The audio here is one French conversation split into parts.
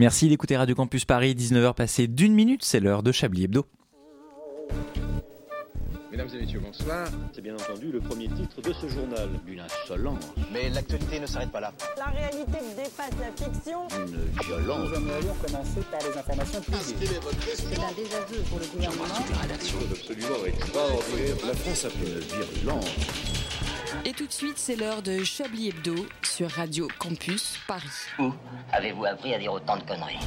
Merci d'écouter Radio Campus Paris, 19h passées d'une minute, c'est l'heure de Chablis Hebdo. Mesdames et messieurs, bonsoir. C'est bien entendu le premier titre de ce journal. Une insolence. Mais l'actualité ne s'arrête pas là. La réalité dépasse la fiction. Une violence. Nous aimerions commencer par les informations privées. C'est un désaveu pour le gouvernement. La rédaction. Absolument extraordinaire. La France a fait une virulence. Et tout de suite, c'est l'heure de Chablis Hebdo sur Radio Campus Paris. Où avez-vous appris à dire autant de conneries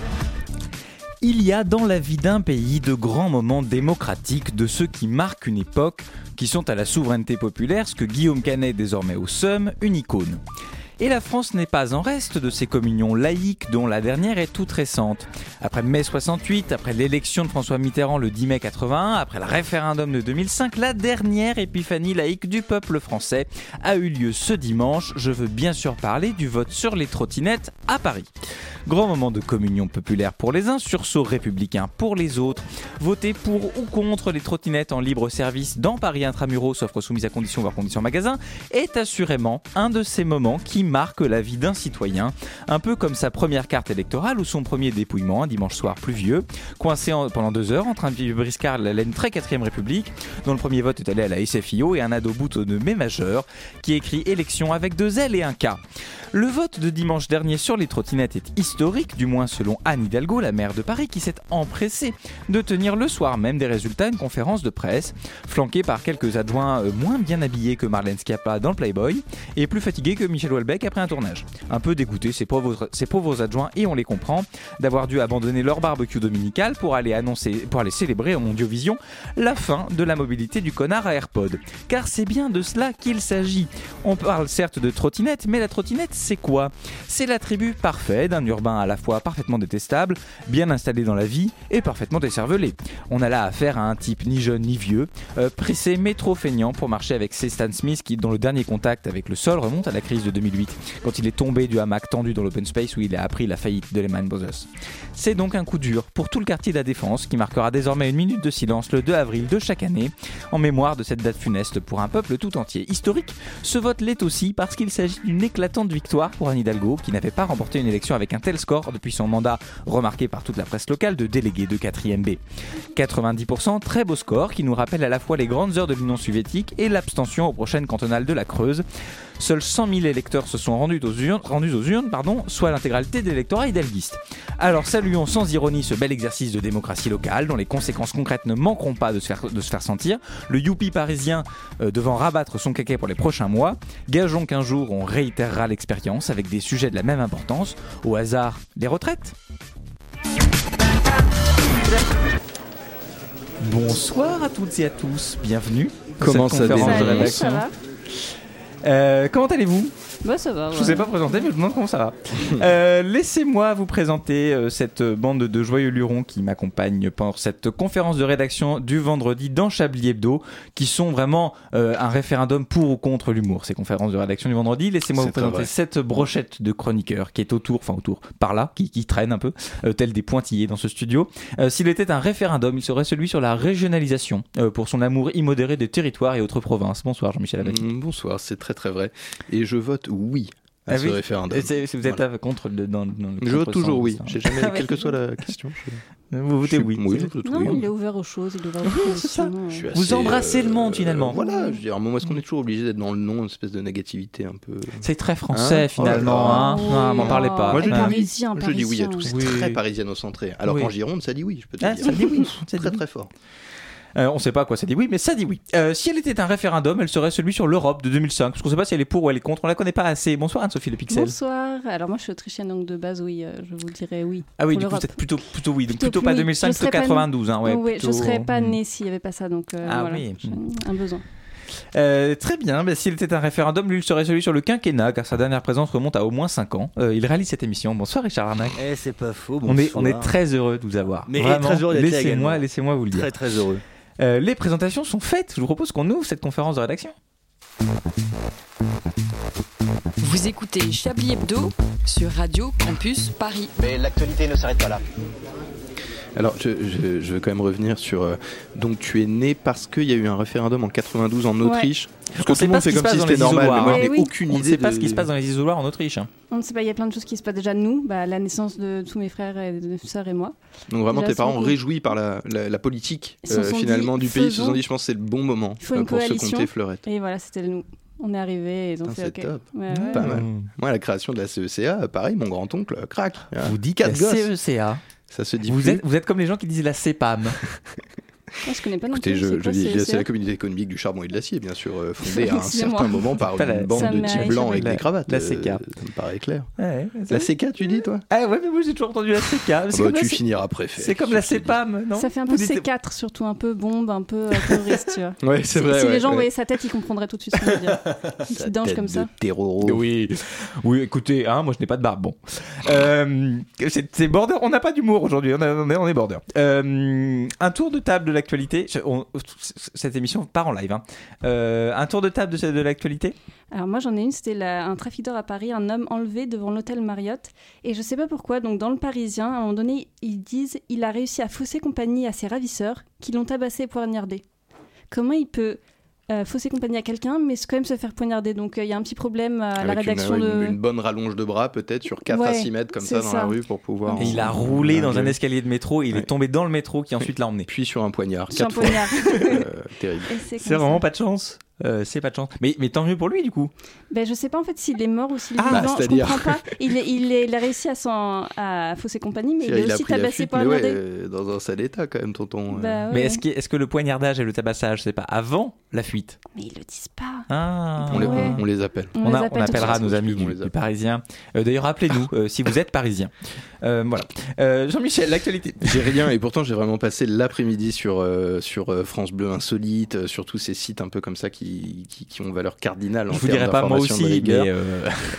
Il y a dans la vie d'un pays de grands moments démocratiques, de ceux qui marquent une époque, qui sont à la souveraineté populaire, ce que Guillaume Canet, désormais au SEUM, une icône. Et la France n'est pas en reste de ces communions laïques dont la dernière est toute récente. Après mai 68, après l'élection de François Mitterrand le 10 mai 81, après le référendum de 2005, la dernière épiphanie laïque du peuple français a eu lieu ce dimanche. Je veux bien sûr parler du vote sur les trottinettes à Paris. Grand moment de communion populaire pour les uns, sursaut républicain pour les autres. Voter pour ou contre les trottinettes en libre service dans Paris Intramuros, offre soumise à condition voire condition magasin, est assurément un de ces moments qui marque la vie d'un citoyen, un peu comme sa première carte électorale ou son premier dépouillement un dimanche soir pluvieux, coincé en- pendant deux heures en train de vivre briscard la laine très 4ème République, dont le premier vote est allé à la SFIO et un ado boutonneux majeur qui écrit élection avec deux L et un K. Le vote de dimanche dernier sur les trottinettes est historique, du moins selon Anne Hidalgo, la maire de Paris, qui s'est empressée de tenir le soir même des résultats une conférence de presse, flanquée par quelques adjoints euh, moins bien habillés que Marlène Schiappa dans le Playboy, et plus fatigués que Michel Houellebecq après un tournage. Un peu dégoûtés, ces pauvres, ces pauvres adjoints, et on les comprend, d'avoir dû abandonner leur barbecue dominical pour aller annoncer, pour aller célébrer en Mondiovision la fin de la mobilité du connard à AirPod. Car c'est bien de cela qu'il s'agit. On parle certes de trottinette, mais la trottinette, c'est quoi C'est l'attribut parfait d'un urbain à la fois parfaitement détestable, bien installé dans la vie et parfaitement décervelé. On a là affaire à un type ni jeune ni vieux, euh, pressé mais trop feignant pour marcher avec ses Stan Smith qui, dont le dernier contact avec le sol remonte à la crise de 2008, quand il est tombé du hamac tendu dans l'open space où il a appris la faillite de Lehman Brothers. C'est donc un coup dur pour tout le quartier de la Défense qui marquera désormais une minute de silence le 2 avril de chaque année en mémoire de cette date funeste pour un peuple tout entier. Historique, ce vote l'est aussi parce qu'il s'agit d'une éclatante victoire pour Anne Hidalgo qui n'avait pas remporté une élection avec un tel score depuis son mandat remarqué par toute la presse locale de délégué de 4ème B. 90%, très beau score qui nous rappelle à la fois les grandes heures de l'Union soviétique et l'abstention aux prochaines cantonales de la Creuse. Seuls 100 000 électeurs se sont rendus aux urnes, pardon, soit l'intégralité de l'électorat hidalguiste. Alors saluons sans ironie ce bel exercice de démocratie locale dont les conséquences concrètes ne manqueront pas de se faire, de se faire sentir. Le youpi parisien euh, devant rabattre son caquet pour les prochains mois. Gageons qu'un jour on réitérera l'expérience avec des sujets de la même importance. Au hasard, les retraites? Bonsoir à toutes et à tous, bienvenue. Comment cette ça conférence de rédaction. Euh, comment allez-vous Bah ça va. Je vous ai pas présenté, mais je me demande comment ça va. Euh, Laissez-moi vous présenter euh, cette bande de joyeux lurons qui m'accompagnent pendant cette conférence de rédaction du vendredi dans Chablis Hebdo, qui sont vraiment euh, un référendum pour ou contre l'humour. Ces conférences de rédaction du vendredi. Laissez-moi vous présenter vrai. cette brochette de chroniqueurs qui est autour, enfin autour, par là, qui, qui traîne un peu, euh, tel des pointillés dans ce studio. Euh, S'il était un référendum, il serait celui sur la régionalisation, euh, pour son amour immodéré des territoires et autres provinces. Bonsoir Jean-Michel Abbé. Mm, Bonsoir, c'est très très vrai. Et je vote oui à Ah ce oui référendum. Et c'est- Si vous êtes Voilà. euh, contre le, dans, dans le Je vote toujours oui. ça. J'ai jamais, Ah quelle que soit la question. je- Vous votez je suis- oui. Oui, je vote Non, oui. il est ouvert aux choses, il est ouvert aux c'est ça. propositions, Je suis euh. Vous assez, embrassez le monde, finalement. Voilà, je veux dire, à un moment, est-ce qu'on est toujours obligé d'être dans le nom, une espèce de négativité un peu. C'est très français Hein finalement. Oh Hein. Non, m'en parlez pas. Moi, je dis oui. parisien, Je dis oui à tout, c'est très parisiano-centré. Alors qu'en Gironde, ça dit oui, je peux te Ah, dire. ça dit oui. Très très fort. Euh, on sait pas à quoi ça dit oui, mais ça dit oui. Euh, si elle était un référendum, elle serait celui sur l'Europe de 2005. Parce qu'on sait pas si elle est pour ou elle est contre. On la connaît pas assez. Bonsoir Anne-Sophie Le Pixel. Bonsoir. Alors moi je suis autrichienne donc de base oui, euh, je vous dirais oui. Ah oui, Pour du coup, c'est plutôt, plutôt oui. Donc Plutôt plutôt pas oui. 2005, Je plutôt serais pas- 92. Hein, ouais, oui, plutôt- je serais pas née s'il y avait pas ça donc euh, Ah voilà, oui. un besoin. Euh, très bien, bah, s'il était un référendum, lui, il serait celui sur le quinquennat, car sa dernière présence remonte à au moins 5 ans. Euh, il réalise cette émission. Bonsoir Richard Arnac. Eh, c'est pas faux. On est, on est bonsoir. très heureux de vous avoir. Mais Vraiment, très heureux d'être là laissez-moi, également. laissez-moi vous le dire. très très heureux. Euh, les présentations sont faites. Je vous propose qu'on ouvre cette conférence de rédaction. Vous écoutez Chablis Hebdo sur Radio Campus Paris. Mais l'actualité ne s'arrête pas là. Alors, je, je- je veux quand même revenir sur. euh, donc, tu es né parce qu'il y a eu un référendum en 92 en Ouais. Autriche. Parce que On tout le monde fait comme si c'était normal, mais moi je Oui, oui. aucune On ne idée. sait pas de- ce qui se passe dans les isoloirs en Autriche. hein. On ne sait pas, il y a plein de choses qui se passent déjà de nous, bah, la naissance de tous mes frères et de sœurs et moi. Donc, vraiment, Déjà, tes parents réjouis par la, la, la politique euh, finalement dit, du pays, ils se sont dit, je pense que c'est le bon moment Il faut euh, une pour se compter fleurette. Et voilà, c'était nous. On est arrivés et ils ont Putain, fait c'est OK. top. Ouais, ouais. Pas mal. Moi, la création de la CECA, pareil, mon grand-oncle, crac. Vous dites quatre la gosses. CECA. Ça se dit Vous plus. êtes, vous êtes comme les gens qui disent la CEPAM. Moi, je connais pas non Écoutez, plus. je, c'est je la communauté économique du charbon et de l'acier, bien sûr, euh, fondée à un certain moment par la- une bande de échappé. blancs avec La- des cravates. la euh, CK. Ça me paraît clair. Ouais, La CK, tu dis, toi? Ah ouais, mais moi j'ai toujours entendu la CK. Ah bah, Tu la, finiras préfet. c'est comme la CEPAM, non? Ça fait un peu dites- C4 surtout, un peu bombe, un peu euh, terroriste, tu vois. c'est Si- vrai. si les gens voyaient sa tête, ils comprendraient tout de suite ce qu'on veut dire. Une petite comme ça. terroro. Oui, oui, écoutez, hein, moi je n'ai pas de barbe. Bon, Euh, c'est c'est border. On n'a pas d'humour aujourd'hui. On, a- on est, border. Euh, un tour de table de l'actualité. Cette émission part en live. hein. Euh, un tour de table de, l'actualité? Alors moi j'en ai une, c'était un trafic d'or à Paris, un homme enlevé devant l'hôtel Marriott. Et je sais pas pourquoi, donc dans le Parisien, à un moment donné, ils disent il a réussi à fausser compagnie à ses ravisseurs qui l'ont tabassé et poignardé. Comment il peut euh, fausser compagnie à quelqu'un, mais quand même se faire poignarder Donc euh, il y a un petit problème à la Avec rédaction une- de... une bonne rallonge de bras, peut-être, sur 4 à Ouais, 6 mètres, comme ça, dans la rue, pour pouvoir. Et il a roulé dans un escalier de métro. Et il Ouais. est tombé dans le métro qui ensuite l'a emmené. Puis sur un poignard. sur un 4 fois. poignard. Euh, terrible. C'est vraiment ça. pas de chance. Euh, c'est pas de chance. Mais, mais tant mieux pour lui du coup. Ben, je sais pas en fait s'il est mort ou s'il est Ah, vivant, je comprends pas. Il, est- il, est- il a réussi à, s'en, à fausser compagnie, mais il Il, est a aussi tabassé par un ouais, euh, dans un sale état, quand même, tonton. euh. Bah, ouais, Mais est-ce que, est-ce que le poignardage et le tabassage, c'est pas avant la fuite? Mais ils le disent pas. Ah. on, les, Ouais. on- on les appelle. On, On, les a- on appelle tout de appellera nos amis du, les du. Parisien. Euh, D'ailleurs, appelez-nous euh, si vous êtes Parisien. Euh, voilà. Euh, Jean-Michel, l'actualité. J'ai rien et pourtant j'ai vraiment passé l'après-midi sur, euh, sur France Bleu Insolite, sur tous ces sites un peu comme ça qui, qui, qui ont valeur cardinale. En Je vous dirais pas moi aussi, mais euh,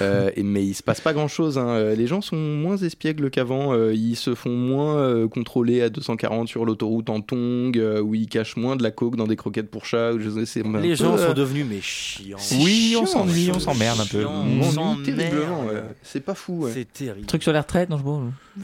Euh, mais il se passe pas grand chose. Les gens sont moins espiègles qu'avant. Ils se font moins euh, contrôler à 240 sur l'autoroute en tong, où ils cachent moins de la coke dans des croquettes pour chat. ou Je sais, c'est un Les peu, gens euh, sont devenus mais chiants. oui, on chiant, s'ennuie, on s'emmerde un peu. chiant. on On s'ennuie terriblement. s'emmerde. ouais. C'est pas fou. ouais. C'est terrible. Truc sur les retraites, non je vois.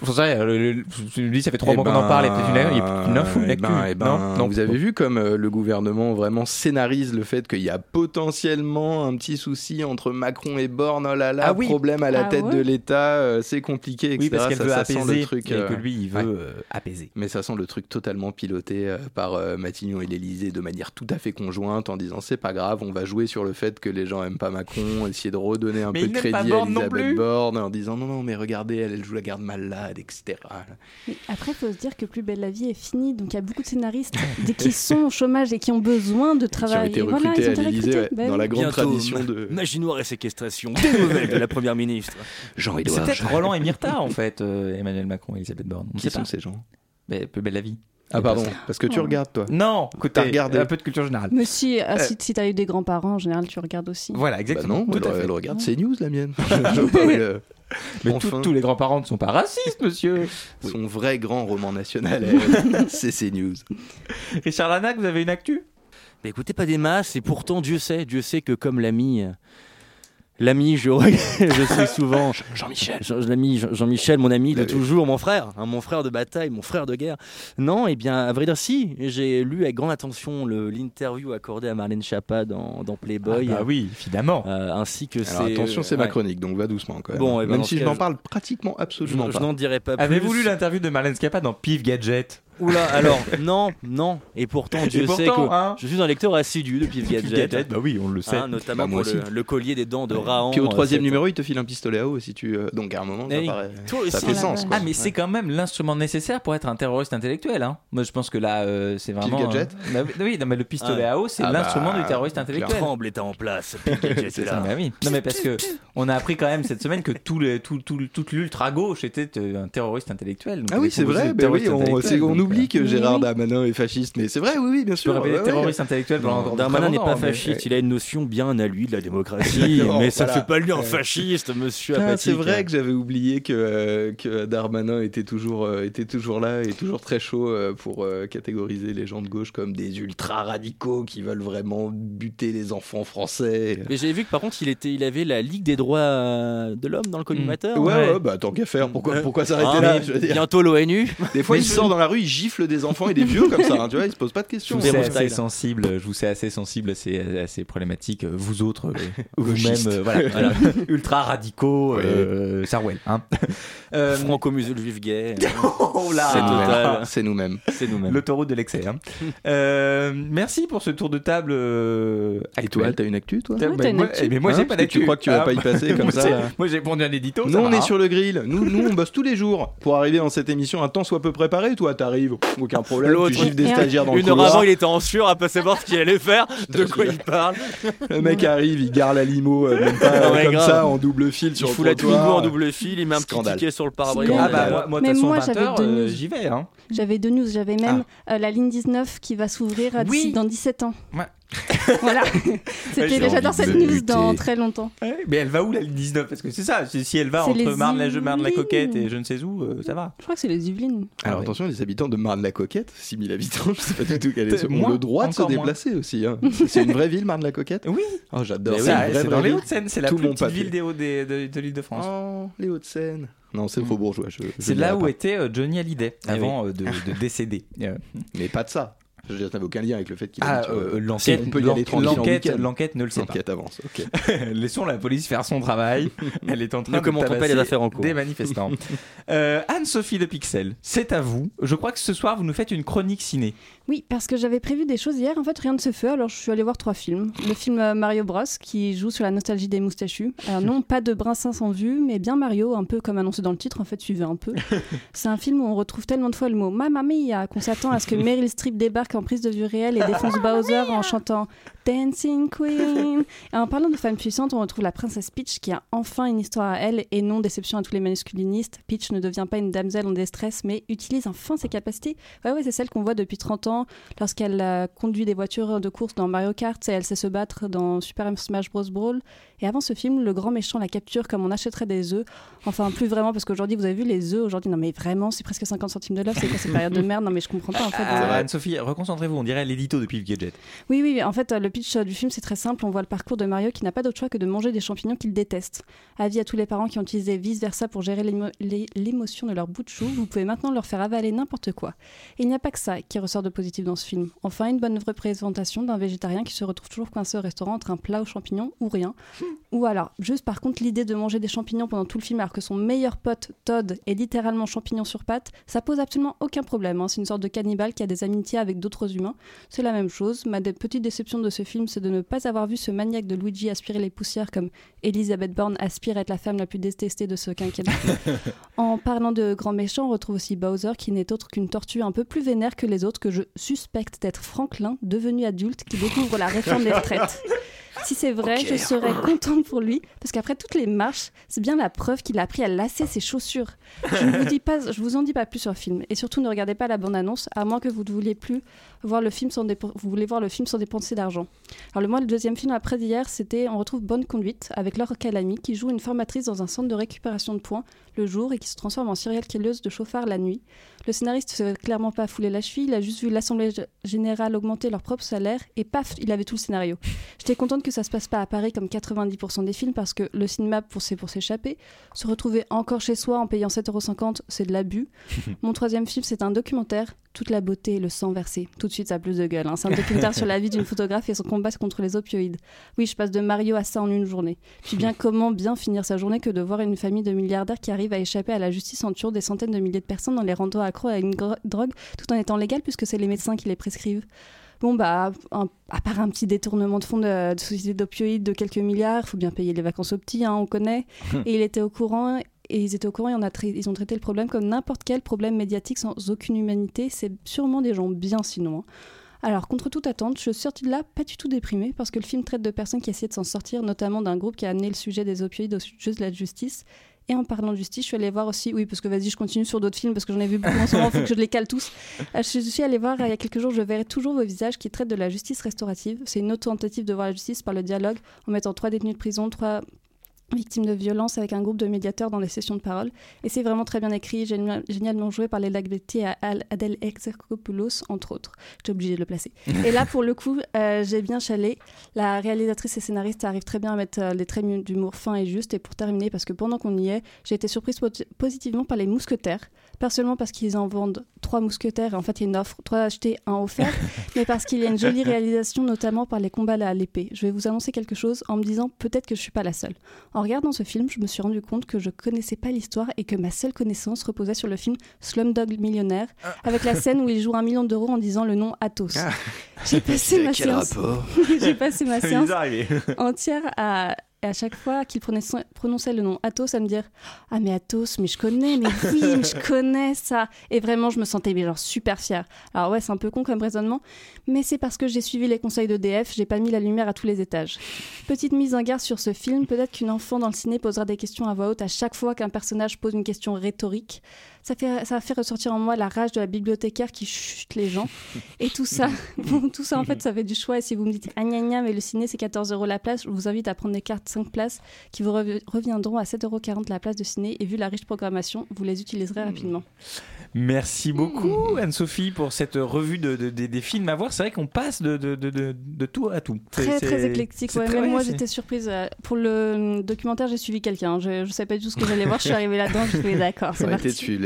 J'en sais rien, le- dis, ça fait trois Eh mois qu'on en ben, parle, il y a peut-être une, une info, une eh ben, eh ben, non, non, vous avez vu comme euh, le gouvernement vraiment scénarise le fait qu'il y a potentiellement un petit souci entre Macron et Borne. Oh là là, Ah oui. problème à la Ah tête ouais de l'État, euh, c'est compliqué, etc. Oui, parce qu'elle ça, veut ça sent apaiser le truc. et euh, que lui, il veut ouais. euh, apaiser. Mais ça sent le truc totalement piloté euh, par euh, Matignon et l'Elysée de manière tout à fait conjointe en disant c'est pas grave, on va jouer sur le fait que les gens aiment pas Macron, essayer de redonner un Mais peu de crédit à Elisabeth. Borne en disant non non mais regardez elle, elle joue la garde malade etc. Mais après, il faut se dire que Plus belle la vie est finie. Donc il y a beaucoup de scénaristes dès qu'ils sont au chômage et qui ont besoin de Qui ont travailler. été Voilà, recrutés ils ont été recrutés. ouais, Bah dans la grande Bientôt, tradition de Magie noire et séquestration. Des nouvelles de la première ministre. C'est Jean-Édouard. peut-être Roland et Myrta, en fait, euh, Emmanuel Macron et Elisabeth Borne. On Qui sait sont pas. ces gens? Mais plus belle la vie. Ah pardon, parce que tu Oh. regardes toi. Non, écoutez, T'as regardé. un peu de culture générale. Mais si, ah, Euh. si, si t'as eu des grands-parents, en général, tu regardes aussi. Voilà, Bah exactement. non, tout elle, à fait. elle regarde CNews la mienne. Je vois Mais tout- tous les grands-parents ne sont pas racistes, monsieur. Son vrai grand roman national, c'est CNews. Richard Lanac, vous avez une actu? Mais écoutez, pas des masses, et pourtant, Dieu sait, Dieu sait que comme l'ami, euh, l'ami, je, je suis souvent Jean-Michel. Jean- l'ami Jean- Jean-Michel, mon ami de toujours, mon frère, hein, mon frère de bataille, mon frère de guerre. Non, eh bien, à vrai dire, si, j'ai lu avec grande attention l'interview accordée à Marlène Schiappa dans, dans Playboy, Ah bah oui, évidemment. euh, ainsi que Alors c'est. attention, c'est ma ouais. chronique, donc va doucement quand même. Bon, eh ben, même si ce je cas, n'en je- parle pratiquement Je, absolument je pas. n'en dirai pas plus. Avez-vous lu l'interview de Marlène Schiappa dans Pif Gadget? Oula, alors, non, non. Et pourtant, Dieu Et sait que hein. je suis un lecteur assidu de Pif Gadget. bah oui, on le sait. hein, notamment Bah, moi pour le, aussi. le collier des dents de Rahan. Puis au euh, troisième numéro, il te file un pistolet à eau si tu. euh, Donc à un moment, ça paraît. toi Ça fait Ah, sens quoi. Ah mais c'est quand même l'instrument nécessaire pour être un terroriste intellectuel. Hein. Moi je pense que là euh, c'est vraiment. gadget euh, bah oui, non, mais le pistolet Ah. à eau c'est Ah bah, l'instrument du terroriste intellectuel. Tremble est en place. Pif Gadget est Ah là. bah oui. Non mais parce que on a appris quand même cette semaine que tout les, tout, tout- toute l'ultra gauche était un terroriste intellectuel. Ah oui, est c'est vrai, on, oublie que Gérard. Darmanin est fasciste, mais c'est vrai, oui, oui, bien sûr. rêver ouais, terroriste intellectuel pendant Non, encore Darmanin n'est pas fasciste, il a une notion bien à lui de la démocratie, mais ça ne voilà. fait pas lui un fasciste, monsieur Ah, c'est vrai que j'avais oublié que, euh, que Darmanin était toujours, euh, était toujours là et toujours très chaud euh, pour catégoriser les gens de gauche comme des ultra radicaux qui veulent vraiment buter les enfants français. Mais j'avais vu que par contre, il, était, il avait la Ligue des droits de l'homme dans le collimateur. Ouais, Ouais. ouais, bah tant qu'à faire, pourquoi, pourquoi s'arrêter Ah, là mais je veux dire. Bientôt l'ONU. Des fois, Mais il sort dans la rue, il gifle des enfants et des vieux comme ça, hein, tu vois, il se pose pas de Je questions. vous sais assez sensible, je vous sais assez sensible à ces, à ces problématiques, euh, vous autres, euh, vous-même, euh, voilà, voilà, ultra radicaux, euh, Sarwell, hein. Euh, Franco-musulman juif gay. oh là, C'est C'est nous-mêmes. total. C'est nous-mêmes. C'est nous-mêmes. l'autoroute de l'excès. hein. Euh, merci pour ce tour de table. Et toi, t'as une actu, toi Ouais, Bah, une moi, actu. eh, mais moi Hein, j'ai pas parce que tu d'actu. crois que tu vas Ah, pas y passer comme moi, ça, là. Moi j'ai pondu un édito. Nous, on est hein. sur le grill. Nous, nous, on bosse tous les jours pour arriver dans cette émission un temps soit peu préparé. Toi, t'arrives, aucun problème. L'autre, tu gifles des stagiaires dans le Une heure couloir. avant, il était en sueur à pas savoir ce qu'il allait faire, de quoi il parle. Le mec arrive, il gare la limo, euh, même pas Ah ouais, comme grave. ça, en double fil Il sur fout le la Twingo trottoir. en double fil, il met un Scandale. petit ticket sur le pare-brise. Ah Mais- bah moi, moi de Mais toute façon moi, 20 j'avais heures, deux euh, news. j'y vais. Hein. J'avais deux news. J'avais même euh, la ligne 19 qui va s'ouvrir euh, d'ici Oui. dans 17 ans. Voilà. C'était J'adore de cette news dans très longtemps. Ouais, mais elle va où la ligne 19 Parce que c'est ça, c'est- si elle va entre Marne-la-Coquette Yvelines. et je ne sais où, euh, ça va. Je crois que c'est les Yvelines. Alors Ah ouais. attention, les habitants de Marne-la-Coquette, 6000 habitants, je sais pas du tout quel est Peut- ont moins, le droit de se moins. déplacer aussi. hein. C'est une vraie ville, Marne-la-Coquette Oui, Oh, j'adore. c'est dans les. Hauts-de-Seine, c'est la plus petite papier. ville des des- de, de l'île de France. Oh, les Hauts-de-Seine. Non, c'est le Faubourgeois. je- je c'est là où était euh, Johnny Hallyday Ah avant euh, de, de décéder. Mais pas de ça. Je veux dire, ça n'avait aucun lien avec le fait qu'il ah, le- euh, l'enquête, on peut y aller tranquille en l'enquête, l'enquête ne le sait pas. L'enquête avance. Laissons la police faire son travail. Elle est en train Ne de pas tabasser les affaires en cours. Des manifestants. Euh, Anne-Sophie de Pixel, c'est à vous. Je crois que ce soir, vous nous faites une chronique ciné. Oui, parce que j'avais prévu des choses hier. En fait, rien ne se fait. Alors, je suis allée voir trois films. Le film euh, Mario Bros, qui joue sur la nostalgie des moustachus. Alors, non, pas de Brinsin sans vue, mais bien Mario, un peu comme annoncé dans le titre. En fait, suivez un peu. C'est un film où on retrouve tellement de fois le mot Mamma Mia qu'on s'attend à ce que Meryl Streep débarque en prise de vue réelle et défonce Bowser en chantant Dancing Queen. Et en parlant de femmes puissantes, on retrouve la princesse Peach qui a enfin une histoire à elle et non déception à tous les masculinistes. Peach ne devient pas une damsel en détresse, mais utilise enfin ses capacités. Ouais, ouais, c'est celle qu'on voit depuis 30 ans lorsqu'elle euh, conduit des voitures de course dans Mario Kart et elle sait se battre dans Super Smash Bros. Brawl. Et avant ce film, le grand méchant la capture comme on achèterait des œufs. Enfin, plus vraiment, parce qu'aujourd'hui, vous avez vu les œufs aujourd'hui. Non, mais vraiment, c'est presque 50 centimes de l'œuf. C'est quoi cette période de merde? Non, mais je comprends pas en fait. Ah, Euh, Anne-Sophie, reconcentrez-vous, on dirait l'édito de Pif Gadget. oui, oui. En fait, euh, le pitch euh, du film, c'est très simple. On voit le parcours de Mario qui n'a pas d'autre choix que de manger des champignons qu'il déteste. Avis à tous les parents qui ont utilisé vice-versa pour gérer l'émo- l'é- l'émotion de leur bout de chou, vous pouvez maintenant leur faire avaler n'importe quoi. Et il n'y a pas que ça qui ressort de positif dans ce film. Enfin, une bonne représentation d'un végétarien qui se retrouve toujours coincé au restaurant entre un plat aux champignons ou rien. Ou alors, juste par contre, l'idée de manger des champignons pendant tout le film alors que son meilleur pote, Todd, est littéralement champignon sur pattes, ça pose absolument aucun problème. hein. C'est une sorte de cannibale qui a des amitiés avec d'autres humains. C'est la même chose. Ma petite déception de ce film, c'est de ne pas avoir vu ce maniaque de Luigi aspirer les poussières comme Elizabeth Bourne aspire à être la femme la plus détestée de ce quinquennat. en parlant de grands méchants, on retrouve aussi Bowser qui n'est autre qu'une tortue un peu plus vénère que les autres que je suspecte d'être Franklin, devenu adulte, qui découvre la réforme des retraites. Si c'est vrai, je serais pour lui, parce qu'après toutes les marches, c'est bien la preuve qu'il a appris à lasser ses chaussures. Je ne vous, dis pas, je vous en dis pas plus sur le film. Et surtout, ne regardez pas la bande-annonce, à moins que vous ne vouliez plus voir le film sans, vous voulez voir le film sans dépenser d'argent. Alors, le, moi, le deuxième film après d'hier, c'était On retrouve Bonne Conduite, avec Laure Calamy, qui joue une formatrice dans un centre de récupération de points le jour et qui se transforme en serial killeuse de chauffard la nuit. Le scénariste ne s'est clairement pas foulé la cheville, il a juste vu l'Assemblée générale augmenter leur propre salaire et paf, il avait tout le scénario. J'étais contente que ça se passe pas à Paris comme 90% des films parce que le cinéma, pour c'est pour s'échapper. Se retrouver encore chez soi en payant 7,50€, c'est de l'abus. Mon troisième film, c'est un documentaire. Toute la beauté et le sang versé. Tout de suite, ça a plus de gueule. hein. C'est un documentaire sur la vie d'une photographe et son combat contre les opioïdes. Oui, je passe de Mario à ça en une journée. Puis bien, comment bien finir sa journée que de voir une famille de milliardaires qui arrive à échapper à la justice en tuant des centaines de milliers de personnes en les rendant accros à une drogue tout en étant légal puisque c'est les médecins qui les prescrivent. Bon, bah, un- à part un petit détournement de fonds de, de société d'opioïdes de quelques milliards, faut bien payer les vacances aux petits, hein, on connaît. et il était au courant, et ils étaient au courant, et on a trai- ils ont traité le problème comme n'importe quel problème médiatique sans aucune humanité. C'est sûrement des gens bien sinon. hein. Alors, contre toute attente, je suis sortie de là pas du tout déprimée parce que le film traite de personnes qui essaient de s'en sortir, notamment d'un groupe qui a amené le sujet des opioïdes au sujet de la justice Et en parlant de justice, je suis allée voir aussi, oui, parce que vas-y, je continue sur d'autres films parce que j'en ai vu beaucoup en ce moment, il faut que je les cale tous. Euh, je suis allée voir euh, il y a quelques jours, je verrai toujours vos visages qui traitent de la justice restaurative. C'est une autre tentative de voir la justice par le dialogue en mettant trois détenus de prison, trois victimes de violence avec un groupe de médiateurs dans des sessions de parole. Et c'est vraiment très bien écrit, génial- génialement joué par les Lagbetti et Al- Adèle Exarchopoulos, entre autres. J'étais obligée de le placer. et là, pour le coup, euh, j'ai bien chalé. La réalisatrice et scénariste arrive très bien à mettre euh, les traits d'humour fin et juste. Et pour terminer, parce que pendant qu'on y est, j'ai été surprise po- positivement par les mousquetaires. Pas seulement parce qu'ils en vendent trois mousquetaires, et en fait il y a une offre, trois achetés, un offert, mais parce qu'il y a une jolie réalisation, notamment par les combats à l'épée. Je vais vous annoncer quelque chose en me disant peut-être que je suis pas la seule. En regardant ce film, je me suis rendu compte que je connaissais pas l'histoire et que ma seule connaissance reposait sur le film Slumdog Millionnaire, avec la scène où il joue un million d'euros en disant le nom Athos. J'ai passé ma séance. J'ai passé ma séance entière à, et à chaque fois qu'il prononçait, le nom Athos, à me dire Ah, mais Athos, mais je connais, mais oui, mais je connais ça. Et vraiment, je me sentais genre super fière. Alors, ouais, c'est un peu con comme raisonnement, mais c'est parce que j'ai suivi les conseils d'EDF, j'ai pas mis la lumière à tous les étages. Petite mise en garde sur ce film peut-être qu'une enfant dans le ciné posera des questions à voix haute à chaque fois qu'un personnage pose une question rhétorique. Ça, fait, ça a fait ressortir en moi la rage de la bibliothécaire qui chute les gens. Et tout ça, bon, tout ça en fait, ça fait du choix. Et si vous me dites ah gna gna, mais le ciné c'est 14 euros la place, je vous invite à prendre des cartes 5 places qui vous rev- reviendront à 7,40 euros la place de ciné. Et vu la riche programmation, vous les utiliserez rapidement. Merci beaucoup Anne-Sophie pour cette revue de, de- des- des films à voir. C'est vrai qu'on passe de, de, de, de- de tout à tout. Très très éclectique. c'est Ouais, très- même ouais, moi j'étais surprise. euh, Pour le documentaire, j'ai suivi quelqu'un. Je ne savais pas du tout ce que j'allais voir. Je suis arrivée là-dedans. Je suis d'accord, c'est parti.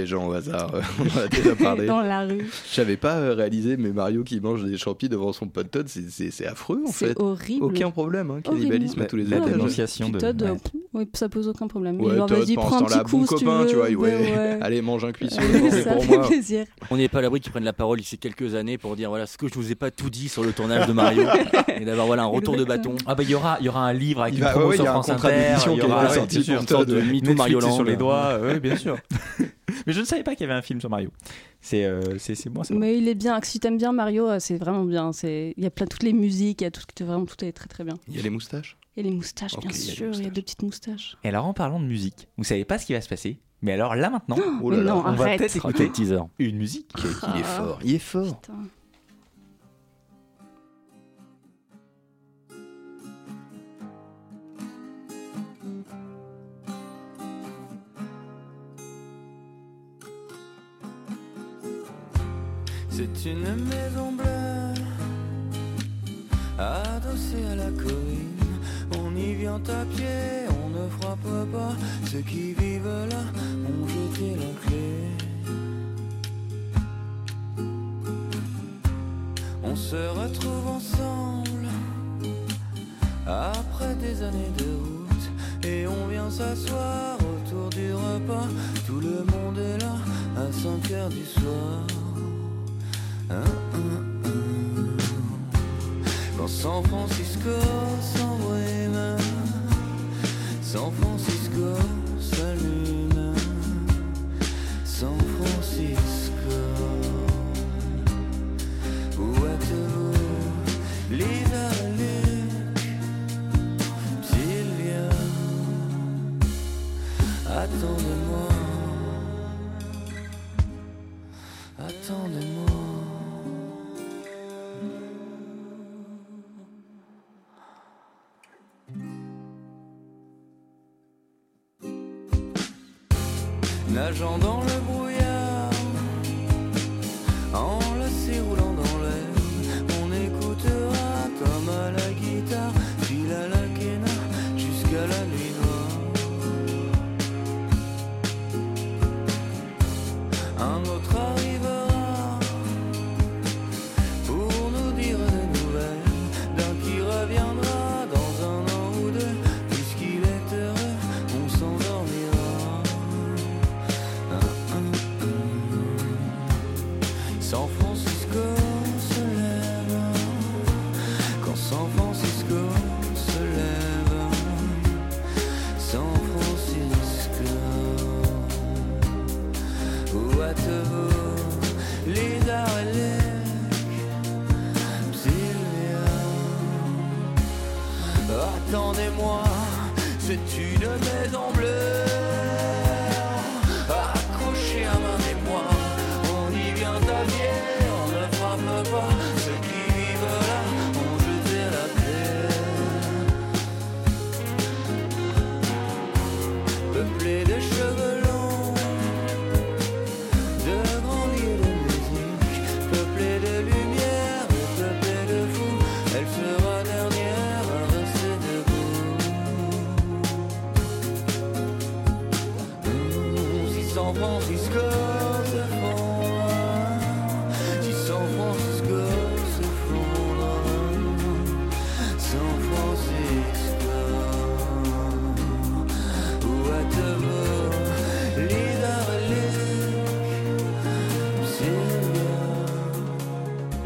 Gens au hasard. On en a déjà parlé. Dans la rue. J'avais pas euh, réalisé, mais Mario qui mange des champis devant son pote Todd, c'est- c'est c'est affreux en C'est fait. horrible. Aucun problème, hein, cannibalisme à tous les La étages. dénonciation de. Todd, ouais. euh, oui, ça pose aucun problème. Ouais, vas-y, pendant prends un petit bon coup tu copain, veux. tu vois, ouais. ouais. Allez, mange un cuisson, Ouais, c'est ça pour fait moi. plaisir. On n'est pas à l'abri qu'ils prennent la parole d'ici quelques années pour dire voilà ce que je vous ai pas tout dit sur le tournage de Mario et d'avoir voilà un retour de bâton. Ah bah il y aura il y aura un livre avec une promo ouais, sur France Inter. il y aura ouais, une sorte Todd. de Mario c'est sur Land. les doigts. Oui bien sûr. Mais je ne savais pas qu'il y avait un film sur Mario. C'est euh, c'est c'est bon. Mais il est bien. Si t'aimes bien Mario, euh, c'est vraiment bien. C'est il y a plein toutes les musiques, il y a tout vraiment tout est très très bien. Il y a les moustaches? Il y a les moustaches, Ok, bien il y a les sûr. Il y a moustaches. deux petites moustaches. Et alors en parlant de musique, vous savez pas ce qui va se passer. Mais alors là maintenant, Oh mais là là, non, on va arrête. peut-être écouter teaser. une musique. Il est Ah. fort, il est fort. Putain. C'est une maison bleue, adossée à la colline. On y vient à pied, on ne frappe pas. Ceux qui vivent là ont jeté la clé. On se retrouve ensemble après des années de route et on vient s'asseoir autour du repas. Tout le monde est là à 5 heures du soir. Quand San Francisco s'embrume, San Francisco s'allume, San Francisco. Où êtes-vous, Lisa, Luc, Sylvia attendez-moi. Nageant dans le brouillard, enlacé roulant dans l'air, on écoutera Tom à la guitare, Phil à la quena, jusqu'à la nuit noire. Un autre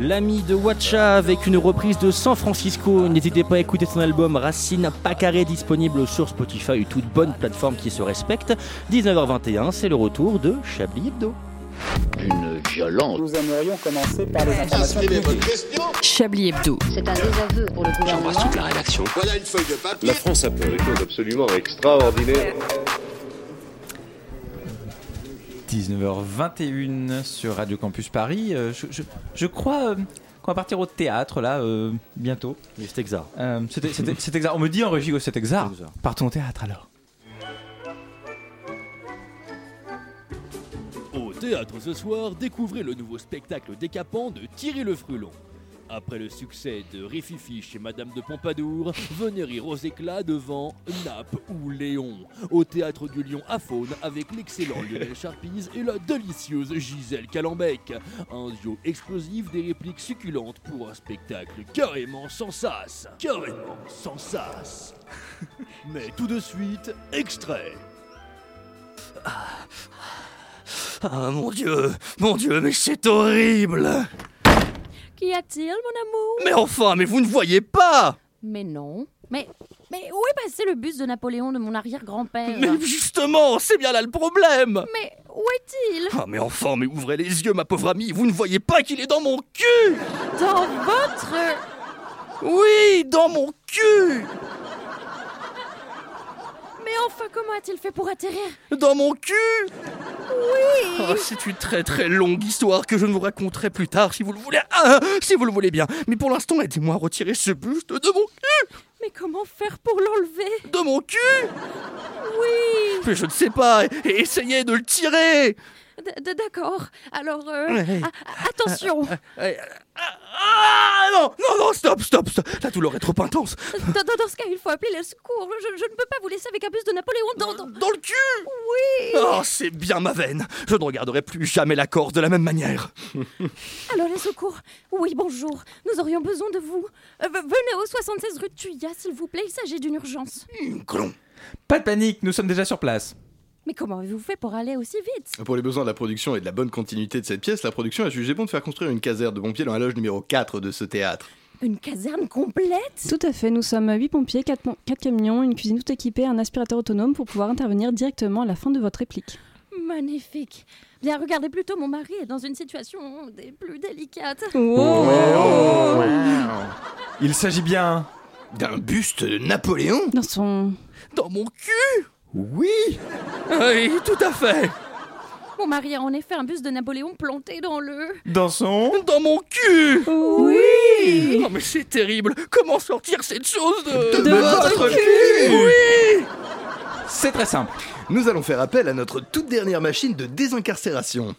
L'ami de Watcha avec une reprise de San Francisco. N'hésitez pas à écouter son album Racine pas carré disponible sur Spotify et toute bonne plateforme qui se respecte. 19h21, c'est le retour de Chablis Hebdo. Une violence. Nous aimerions commencer par les informations publiques. Chablis Hebdo. C'est un désaveu pour le gouvernement. la rédaction. Voilà une feuille de papier. La France a fait des choses absolument extraordinaires. 19h21 sur Radio Campus Paris. Euh, je, je- je crois euh, qu'on va partir au théâtre là euh, bientôt. Mais c'est exact. Euh, c'était- c'était- c'est exact. On me dit en régie que c'est exact. C'est exact. Partons au théâtre alors. Au théâtre ce soir, découvrez le nouveau spectacle décapant de Thierry Le Frulon. Après le succès de Rififi chez Madame de Pompadour, venez rire aux éclats devant Naples ou Léon. Au théâtre du Lion à Faune avec l'excellent Lionel Charpise et la délicieuse Gisèle Calambec. Un duo explosif des répliques succulentes pour un spectacle carrément sans sas. Carrément sans sas. Mais tout de suite, extrait. Ah mon dieu, mon dieu, mais c'est horrible Qu'y a-t-il, mon amour? Mais enfin, mais vous ne voyez pas! Mais non. Mais, mais où est passé le bus de Napoléon de mon arrière-grand-père? Mais justement, c'est bien là le problème! Mais où est-il? Ah mais enfin, mais ouvrez les yeux ma pauvre amie, vous ne voyez pas qu'il est dans mon cul! Dans votre... Oui, dans mon cul Mais enfin, comment a-t-il fait pour atterrir Dans mon cul Oui Ah, C'est une très très longue histoire que je ne vous raconterai plus tard si vous le voulez. Ah, si vous le voulez bien. Mais pour l'instant, aidez-moi à retirer ce buste de mon cul Mais comment faire pour l'enlever De mon cul Oui Mais je ne sais pas. et- et Essayez de le tirer D'accord. Alors, euh, Ouais. a- a- attention Ah non, non, non, stop, stop, stop. La douleur est trop intense. dans, dans- dans ce cas, il faut appeler les secours. Je, je ne peux pas vous laisser avec un bus de Napoléon dans... Dans, dans le cul Oui Oh, c'est bien ma veine. Je ne regarderai plus jamais la corde de la même manière. Alors, les secours Oui, bonjour. Nous aurions besoin de vous. Euh, venez au 76 rue de Thuya, s'il vous plaît. Il s'agit d'une urgence. Pas de panique, nous sommes déjà sur place. Mais comment avez-vous fait pour aller aussi vite? Pour les besoins de la production et de la bonne continuité de cette pièce, la production a jugé bon de faire construire une caserne de pompiers dans la loge numéro 4 de ce théâtre. Une caserne complète? Tout à fait, nous sommes 8 pompiers, 4, camions, une cuisine tout équipée, un aspirateur autonome pour pouvoir intervenir directement à la fin de votre réplique. Magnifique. Bien, regardez plutôt, mon mari est dans une situation des plus délicates. Oh. Il s'agit bien d'un buste de Napoléon? Dans son... Dans mon cul Oui. Oui, tout à fait. Mon mari a en effet un buste de Napoléon planté dans le... Dans son Dans mon cul. Oui. Oh mais c'est terrible. Comment sortir cette chose de... De votre cul Oui. C'est très simple. Nous allons faire appel à notre toute dernière machine de désincarcération.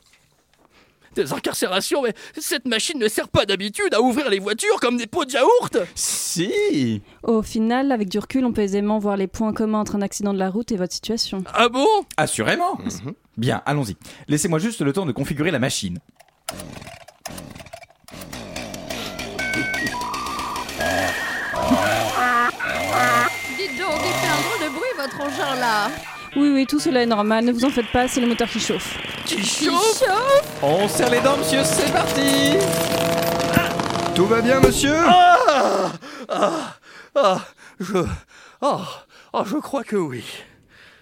Des incarcérations, mais cette machine ne sert pas d'habitude à ouvrir les voitures comme des pots de yaourt Si Au final, avec du recul, on peut aisément voir les points communs entre un accident de la route et votre situation. Ah bon? Assurément Bien, allons-y. Laissez-moi juste le temps de configurer la machine. Dites donc, il fait un drôle de bruit, votre engin, là. Oui, oui, tout cela est normal, ne vous en faites pas, c'est le moteur qui chauffe. Qui chauffe chauffe On serre les dents, monsieur, c'est parti Tout va bien, monsieur Ah Ah Ah Je... Ah Ah, je crois que oui.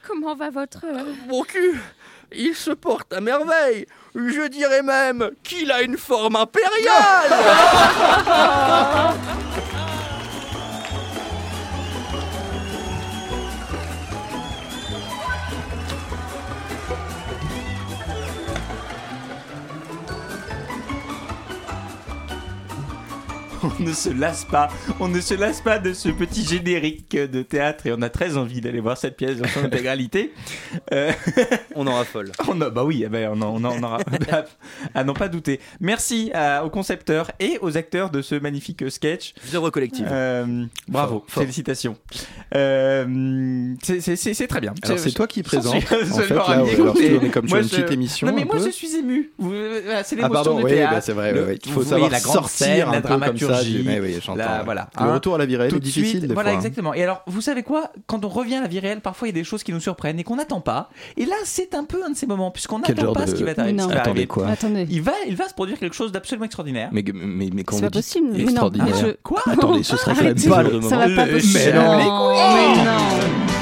Comment va votre... euh, Mon cul, il se porte à merveille. Je dirais même qu'il a une forme impériale. On ne se lasse pas, on ne se lasse pas de ce petit générique de théâtre et on a très envie d'aller voir cette pièce dans son intégralité. Euh, On en raffole. on a- bah oui, eh ben, on, en, on en- on aura à n'en pas douter. Merci à- aux concepteurs et aux acteurs de ce magnifique sketch. Œuvre collective. Euh, bravo, Fort, fort. félicitations. Euh, c'est- très bien. Alors, c'est toi qui présente, en fait, là, alors, Écoutez, on est comme sur moi, une je- petite émission, Non mais moi peu. je suis ému. Voilà, C'est Ah l'émotion pardon, du oui, théâtre. bah, c'est vrai, il vous faut savoir la sortir scène, un la peu comme ça j'entends, la- ouais. voilà. Le Hein, retour à la vie réelle tout est de difficile, suite, des Voilà, fois, hein. exactement. Et alors, vous savez quoi? Quand on revient à la vie réelle, parfois il y a des choses qui nous surprennent et qu'on n'attend pas. Et là, c'est un peu un de ces moments, puisqu'on Quel n'attend genre pas de- ce qui va arriver. Non. ce qui va Attendez, arriver. quoi? Attendez. Il va, il va se produire quelque chose d'absolument extraordinaire. Mais, mais, mais quand C'est vous pas dites possible. Mais non, extraordinaire. mais je- Quoi? Attendez, ce serait quand même Arrêtez, pas le ça va moment. pas Le- possible. mais non, mais non.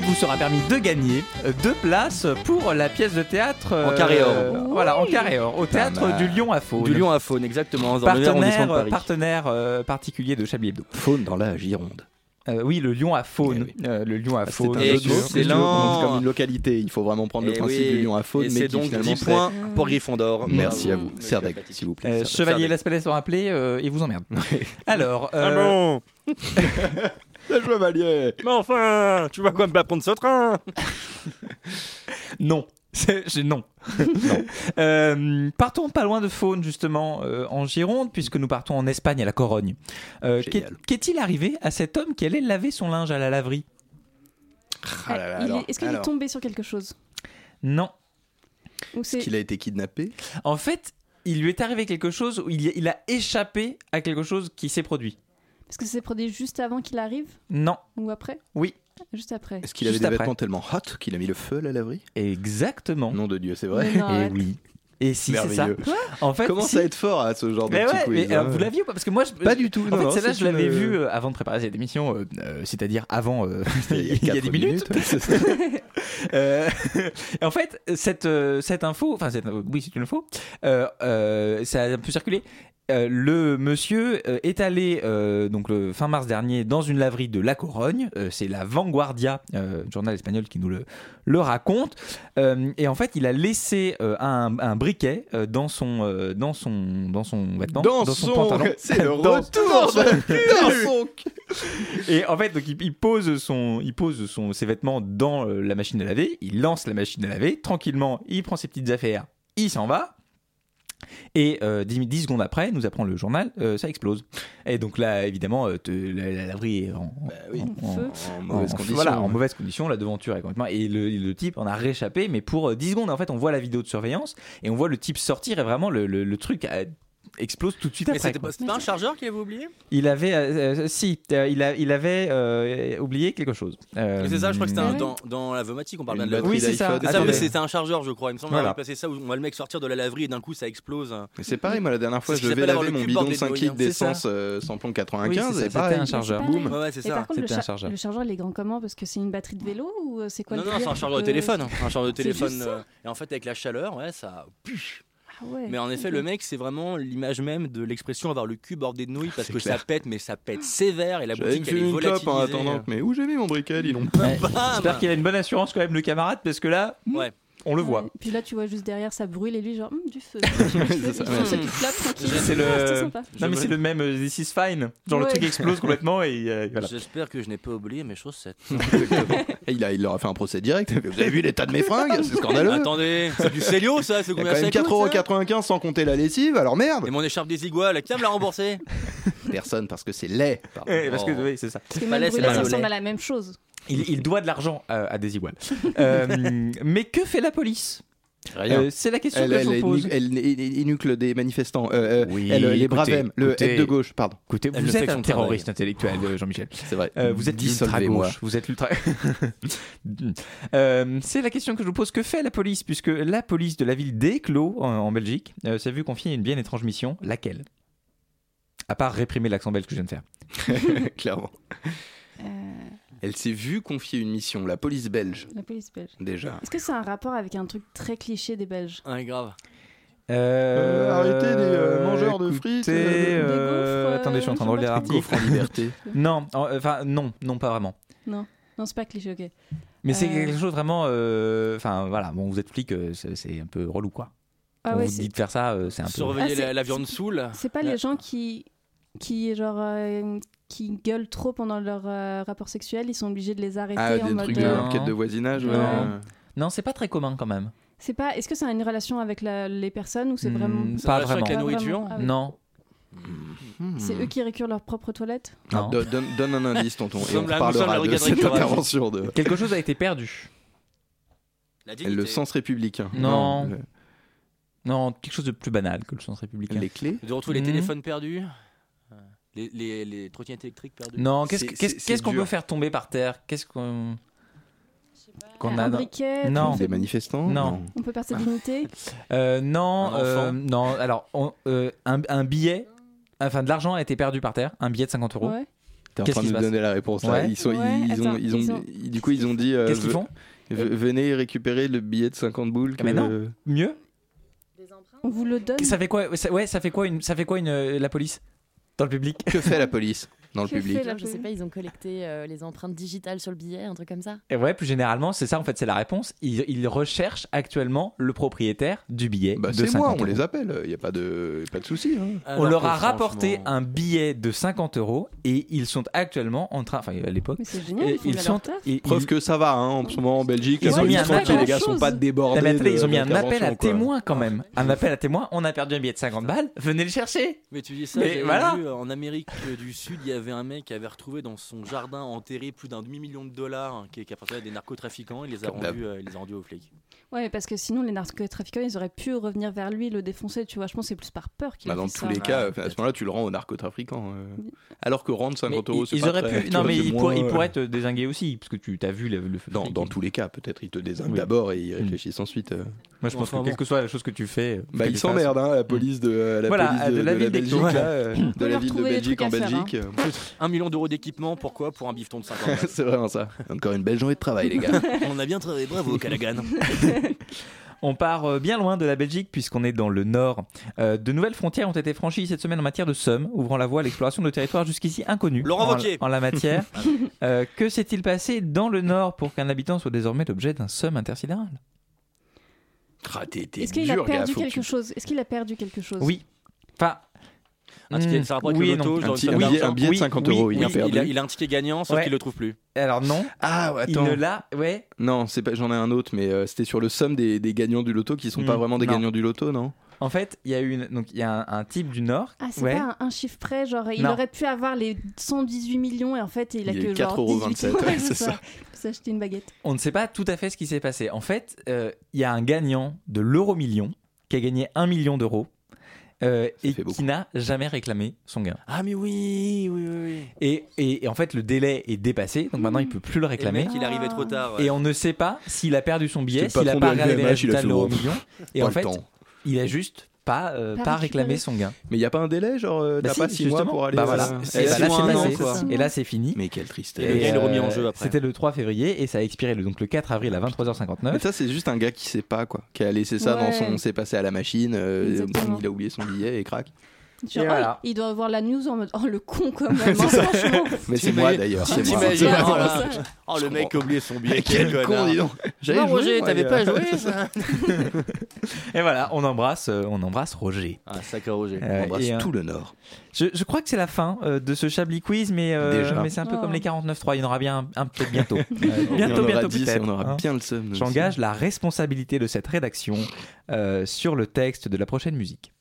Il vous sera permis de gagner euh, deux places pour la pièce de théâtre En euh, carré or. Voilà, en carré or, au théâtre du Lion à Faune. Du Lion à Faune, exactement, dans le 9e arrondissement Partenaire, de Paris. partenaire euh, particulier de Chablis Hebdo. Faune dans la Gironde. Euh, oui, le Lion à Faune. Eh oui. Euh, le Lion à C'est Faune. Et excellent. c'est comme une localité. Il faut vraiment prendre le Eh principe oui. du lion à faune. Et mais c'est donc finalement 10 serait- points pour Gryffondor. Merci à Bravo, vous. Platini. s'il vous plaît. Euh. Chevalier. Laspalais sont appelés euh, et vous emmerde. Alors, Ah euh, bon Le chevalier Mais enfin, tu vas quoi me pas prendre ce train? Non. C'est non. Non. Euh, partons pas loin de Faune, justement, euh, en Gironde, puisque nous partons en Espagne, à la Corogne. Euh. Qu'est-il arrivé à cet homme qui allait laver son linge à la laverie? Ah Est-ce qu'il est tombé sur quelque chose? Non. Ou Est-ce qu'il a été kidnappé? En fait, il lui est arrivé quelque chose où il a échappé à quelque chose qui s'est produit. Parce que ça s'est produit juste avant qu'il arrive Non. ou après Oui. Juste après. Est-ce qu'il avait Juste des après. vêtements tellement hot qu'il a mis le feu à la laverie Exactement. Nom de Dieu, c'est vrai. Mais non, Et arrête. oui. Et si c'est ça. Merveilleux. En fait, Comment si- ça être fort à ce genre de Mais petit ouais, quiz mais alors, hein vous l'aviez ou pas? Parce que moi, je, Pas du tout. En non, fait, non, celle-là, c'est je l'avais une- vue euh, avant de préparer cette émission, euh, euh, c'est-à-dire avant, euh, Il y a il y a 10 quatre minutes. ouais, c'est ça. Euh, et en fait, cette, euh, cette info, enfin, cette- oui, c'est une info, euh, euh, ça a un peu circulé. Euh, le monsieur euh, est allé euh, donc le fin mars dernier dans une laverie de La Corogne. C'est la Vanguardia, journal espagnol qui nous le, le raconte. Et en fait, il a laissé un, un briquet dans son dans son dans son vêtement, Dans son, pantalon. c'est le Dans- retour dans de son- et en fait, donc, il, il pose, son, il pose son, ses vêtements dans la machine à laver, il lance la machine à laver, tranquillement, il prend ses petites affaires, il s'en va. Et euh, 10, 10 secondes après, nous apprend le journal, euh, ça explose. Et donc là, évidemment, euh, te- la, la laverie est en, Bah oui. en- Feu. En mauvaise condition. Voilà, en mauvaise condition, la devanture est complètement. Et le, le type en a réchappé, mais pour euh, 10 secondes, en fait, on voit la vidéo de surveillance et on voit le type sortir et vraiment le, le- le truc euh, explose tout de suite Mais après. c'était pas, un chargeur qu'il avait oublié Il avait, euh, euh, si, euh, il, a, il avait euh, oublié quelque chose. Euh, C'est ça, je crois que c'était un- dans, dans la vomatique, on parle bien de la batterie Oui, c'est ça. mais c'était un chargeur, je crois. Il me semble Voilà. ça où on voit le mec sortir de la laverie et d'un coup ça explose. Mais c'est pareil, moi la dernière fois je vais laver mon bidon de bordé de 5 nouilles, litres d'essence samplon Oui, 95 c'est ça, c'est c'était pareil. un chargeur. Boum. Et C'était un chargeur. le chargeur, il est grand comment? Parce que c'est une batterie de vélo ou c'est quoi Non, le non, c'est un chargeur de téléphone. hein. Un chargeur de téléphone. Et en fait, avec la chaleur, ouais, ça. Ah ouais. Mais en effet, le mec, c'est vraiment l'image même de l'expression avoir le cul bordé de nouilles parce C'est que clair. ça pète, mais ça pète sévère et la boutique elle est une clope en volatilisée. attendant. Mais où j'ai mis mon briquet donc. Ouais. Bam J'espère qu'il a une bonne assurance quand même, le camarade, parce que là, Ouais. On le voit. Puis là, tu vois juste derrière, ça brûle et lui, genre, Hum, du feu. C'est le-. Non, mais c'est le même euh, This is fine. Genre, le truc explose complètement et euh, voilà. J'espère que je n'ai pas oublié mes chaussettes. Et il, a, il leur a fait un procès direct. Vous avez vu l'état de mes fringues? C'est scandaleux. Attendez, c'est du Célio ça C'est quand même ça coûte, ça 4,95€ sans compter la lessive, alors merde Et mon écharpe des iguales, qui va me la rembourser Personne parce que c'est laid. pardon. Parce que Oh. oui, c'est ça. Parce que même c'est brûlé, ça le ressemble lait. à la même chose. Il, il doit de l'argent à, à des iguales. Euh, mais que fait la police? Rien. Euh, C'est la question Elle, que elle, je vous pose. elle, elle énucle des manifestants. Euh, euh, Oui, elle, les bravem, le écoutez. aide de gauche, pardon. Écoutez, vous êtes un terroriste intellectuel, euh, Jean-Michel. C'est vrai. Euh, vous êtes Dissolvez-moi. gauche. Vous êtes l'ultra. Euh, c'est la question que je vous pose. Que fait la police? Puisque la police de la ville d'Eeklo, en, en Belgique, euh, s'est vu confier une bien étrange mission. Laquelle? À part réprimer l'accent belge que je viens de faire. Clairement. Euh, Elle s'est vue confier une mission, la police belge, la police belge. déjà. Est-ce que c'est un rapport avec un truc très cliché des Belges? Ouais, grave. Euh, arrêtez les, euh, mangeurs de frites, écoutez, euh, Des euh, gaufres, attendez, je suis en train de euh, relire l'article. En liberté. Non, en- enfin non, non pas vraiment. Non, non, c'est pas cliché, ok. Mais c'est Euh. quelque chose vraiment. euh, Enfin voilà, bon, vous êtes flic, euh, c'est c'est un peu relou quoi. Ah On ouais, vous c'est dit de faire ça, euh, c'est un peu. Surveiller Ah, c'est- la, la viande saoule. c'est pas les gens qui, qui genre, euh, qui gueulent trop pendant leur euh, rapport sexuel, ils sont obligés de les arrêter Ah, en des mode. trucs de euh, Non. enquête de voisinage. ouais. Non. Non, c'est pas très commun quand même. C'est pas. Est-ce que ça a une relation avec la- les personnes ou c'est vraiment. Hmm, pas vraiment. Pas vraiment. Ah oui. Non. C'est eux qui récurent leurs propres toilettes Non. Do- donne, donne un indice, tonton, et on parlera la de cette intervention de Quelque chose a été perdu. La le sens républicain. Non. le- Non, quelque chose de plus banal que le sens républicain. Les clés De retrouver les Mhm. téléphones perdus les, les, les trottinettes électriques perdues Non, qu'est-ce que- qu'on dur. peut faire tomber par terre? Qu'est-ce qu'on qu'on Un a briquet Non. on Des peut- manifestants? Non. On peut perdre sa dignité Euh, non, Un euh, non. Alors, on- euh, un, un billet, enfin de l'argent a été perdu par terre, un billet de 50 euros. Ouais. T'es en Qu'est-ce train de nous donner la réponse là. Ouais. Ils, sont, Ouais, ils, ont, attends, ils ont, ils ont- du coup, ils ont dit. euh, Qu'est-ce qu'ils font? ve- Venez récupérer le billet de 50 boules. Ah, mais que- non. Mieux? On vous le donne Ça fait quoi ça- Ouais, ça fait quoi une, ça fait quoi une, la police? Dans le public. Que fait la police? Dans le public Je sais pas, ils ont collecté euh, les empreintes digitales sur le billet, un truc comme ça? Et ouais, plus généralement, c'est ça en fait, c'est la réponse. Ils, ils recherchent actuellement le propriétaire du billet Bah, c'est 50 moi, on euros. les appelle. Il y a pas de, pas de souci. hein. On leur a rapporté franchement- un billet de 50 euros et ils sont actuellement en train, enfin à l'époque, c'est génial, et ils ils sont, et- Preuve ils- que ça va hein, en ce moment en Belgique. Ils la ont mis un appel. les gars sont pas débordés. Non, mais attendez, de- ils ont mis un appel à témoins quand même. Un appel à témoins. On a perdu un billet de 50 balles. Venez le chercher. Mais tu dis ça, voilà. vu, en Amérique du Sud, il y avait un mec qui avait retrouvé dans son jardin enterré plus d'un demi-million de dollars hein, qui, qui appartenait à des narcotrafiquants. Il les a Comme rendus, euh, il les a rendus aux flics. Ouais, mais parce que sinon, les narcotrafiquants, ils auraient pu revenir vers lui, le défoncer, tu vois. Je pense que c'est plus par peur qu'il Bah, a dans fait tous ça. les cas, à ce moment-là, tu le rends au narcotrafiquant. euh. Alors que rendre 50 Mais euros, ils, c'est ils pas auraient très- pu. Non, mais ils, moins, pourraient, ils euh, pourraient te désinguer aussi, parce que tu as vu le. le Dans, dans tous les cas, peut-être ils te désinguent Oui. d'abord et ils Mm. réfléchissent ensuite. euh. Moi, je pense Enfin, que bon. quelle que soit la chose que tu fais. Bah, ils s'emmerdent, hein, la police de euh, la Voilà, police de la ville Belgique, là, de la ville de Belgique en Belgique. euh. Un million d'euros d'équipement, pourquoi Pour un bifton de 50 balles. C'est vraiment ça. Encore une belle journée de travail, les gars. On a bien travaillé, bravo Callaghan. On part euh, bien loin de la Belgique puisqu'on est dans le nord. Euh, de nouvelles frontières ont été franchies cette semaine en matière de somme, ouvrant la voie à l'exploration de territoires jusqu'ici inconnus Laurent en, Wauquiez. en la matière. Euh, que s'est-il passé dans le nord pour qu'un habitant soit désormais l'objet d'un somme intersidéral? Ah, Est-ce qu'il a perdu quelque tu- chose? Est-ce qu'il a perdu quelque chose? Oui. Enfin. Un ticket, hmm, ça oui Un petit- billet- d'argent. un billet de Oui, 50 oui, euros, oui, il a Il perdu. a, il a un ticket gagnant, sauf Ouais. qu'il le trouve plus. Alors non, Ah, il attends. ne l'a. Ouais. Non, c'est pas. J'en ai un autre, mais euh, c'était sur le somme des, des gagnants du loto qui sont Hmm, pas vraiment des non. gagnants du loto, non? En fait, il y a une. Donc il y a un, un type du nord. Ah, c'est ouais. pas un, un chiffre près, genre il Non. aurait pu avoir les 118 millions et en fait il a Il que eu genre 4,27 18 €, ouais, Ouais, c'est ça. Il s'acheter une baguette. On ne sait pas tout à fait ce qui s'est passé. En fait, euh, il y a un gagnant de l'euro million qui a gagné 1 million d'euros euh, et qui n'a jamais réclamé son gain. Ah mais oui, oui, oui. oui. Et, et- et en fait, le délai est dépassé, donc maintenant il peut plus le Et le réclamer. mec, il arrivait trop tard. ouais. Et on ne sait pas s'il a perdu son billet, s'il a pas regardé les LVMH, il a résultats fait de l'euro million. Et en fait, temps. il a juste pas, euh, Pas pas récupéré. réclamé son gain. Mais il y a pas un délai, genre euh, Bah t'as si, pas 6 mois pour aller. Bah euh, voilà. Et six là, c'est passé. Et là, c'est fini. Mais quelle tristesse. Et il est remis en jeu après. C'était le 3 février et ça a expiré le, donc le 4 avril à 23h59. Mais ça, c'est juste un gars qui sait pas, quoi. Qui a laissé ça dans son. C'est passé à la machine, euh, il a oublié son billet et crac. Genre, Et oh, voilà. il doit voir la news en mode oh le con quand même. C'est ça. franchement. Mais c'est moi d'ailleurs. T'imagines, oh. Oh, le mec a oublié son billet. Quel con, dis donc. J'avais Non, joué, Roger, moi, t'avais pas joué ça Et voilà, on embrasse, euh, on embrasse Roger. Ah, sacré Roger. Euh, On embrasse et, euh, tout le Nord. Je, je crois que c'est la fin euh, de ce Chablis Quiz, mais, euh, c'est un peu Oh. comme les 49.3. Il y en aura bien un, un peut-être bientôt. Bientôt, bientôt 10 et peut-être. on aura hein. bien le seum. J'engage la responsabilité de cette rédaction euh, sur le texte de la prochaine musique.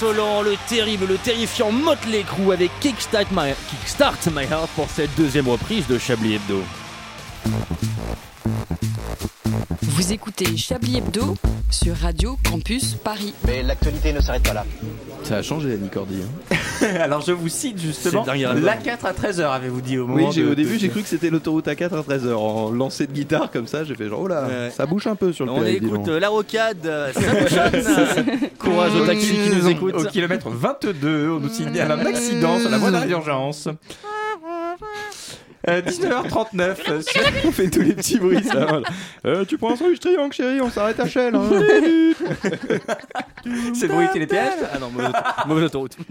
L'insolent, le terrible, le terrifiant Motley Crue avec Kickstart My, Kickstart My Heart pour cette deuxième reprise de Chablis Hebdo. Vous écoutez Chablis Hebdo sur Radio Campus Paris. Mais l'actualité ne s'arrête pas là. Ça a changé, Annie Cordy. hein. Alors je vous cite justement C'est le dernier album. l'A4 à 13h, avez-vous dit au Oui, moment j'ai- de- au début de- j'ai cru que c'était l'autoroute A4 à 13h. En lancé de guitare comme ça, j'ai fait genre, oh là, Ouais. ça bouge un peu sur le On écoute euh, la rocade, euh, ça bouchonne. Courage aux taxis qui nous écoutent. Au kilomètre 22, on nous signale un accident sur la voie d'urgence. Euh, 19h39, euh, sur- On fait tous les petits bruits, ça. voilà. Euh, tu prends un sandwich triangle, chérie, on s'arrête à Shell. hein. c'est le bruit qui les piège Ah non, mauvaise, mauvaise autoroute.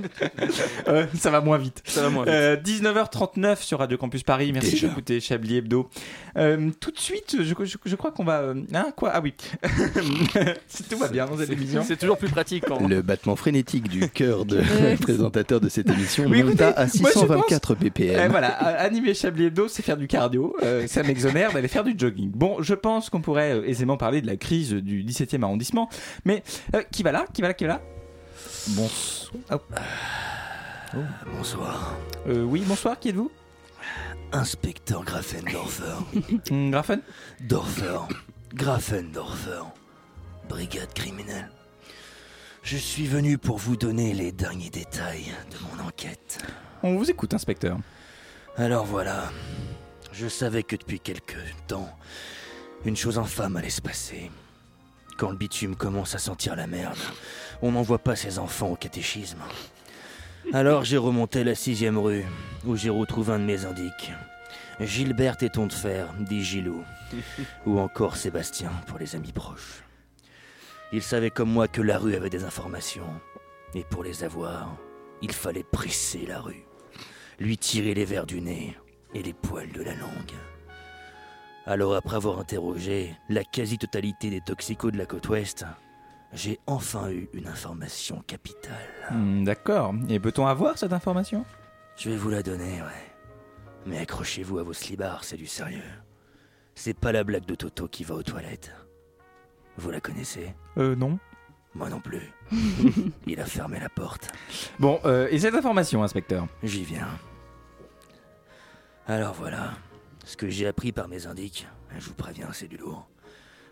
Euh, ça va moins vite. Ça va moins vite. Euh, 19h39 sur Radio Campus Paris. Merci Déjà. d'écouter Chablis Hebdo. Euh, tout de suite, je, je- je crois qu'on va. Hein, quoi? Ah oui. tout va bien dans cette émission. C'est toujours plus pratique quand Le battement frénétique du cœur de présentateur de cette émission Oui, monta écoutez, à moi, je 624 Et ppm. voilà, a- animer Chablis Hebdo, c'est faire du cardio. Euh, ça m'exonère d'aller faire du jogging. Bon, je pense qu'on pourrait euh, aisément parler de la crise du 17e arrondissement. Mais euh, qui va là Qui va là Qui va là? Bonsoir. Bonsoir. Euh, oui, bonsoir, qui êtes-vous? Inspecteur Grafendorfer. Hum, Graffen? Dorfer. Grafendorfer. Brigade criminelle. Je suis venu pour vous donner les derniers détails de mon enquête. On vous écoute, inspecteur. Alors voilà. Je savais que depuis quelque temps, une chose infâme allait se passer. Quand le bitume commence à sentir la merde, on n'envoie pas ses enfants au catéchisme. Alors j'ai remonté la sixième rue, où j'ai retrouvé un de mes indiques. Gilbert Téton de Fer, dit Gilou. Ou encore Sébastien, pour les amis proches. Il savait comme moi que la rue avait des informations. Et pour les avoir, il fallait presser la rue. Lui tirer les vers du nez et les poils de la langue. Alors après avoir interrogé la quasi-totalité des toxicos de la côte ouest, j'ai enfin eu une information capitale. Hum, D'accord. Et peut-on avoir cette information? Je vais vous la donner, ouais. Mais accrochez-vous à vos slibards, c'est du sérieux. C'est pas la blague de Toto qui va aux toilettes. Vous la connaissez? Euh, non. Moi non plus. Il a fermé la porte. Bon, euh, et cette information, inspecteur J'y viens. Alors voilà, ce que j'ai appris par mes indiques, je vous préviens, c'est du lourd.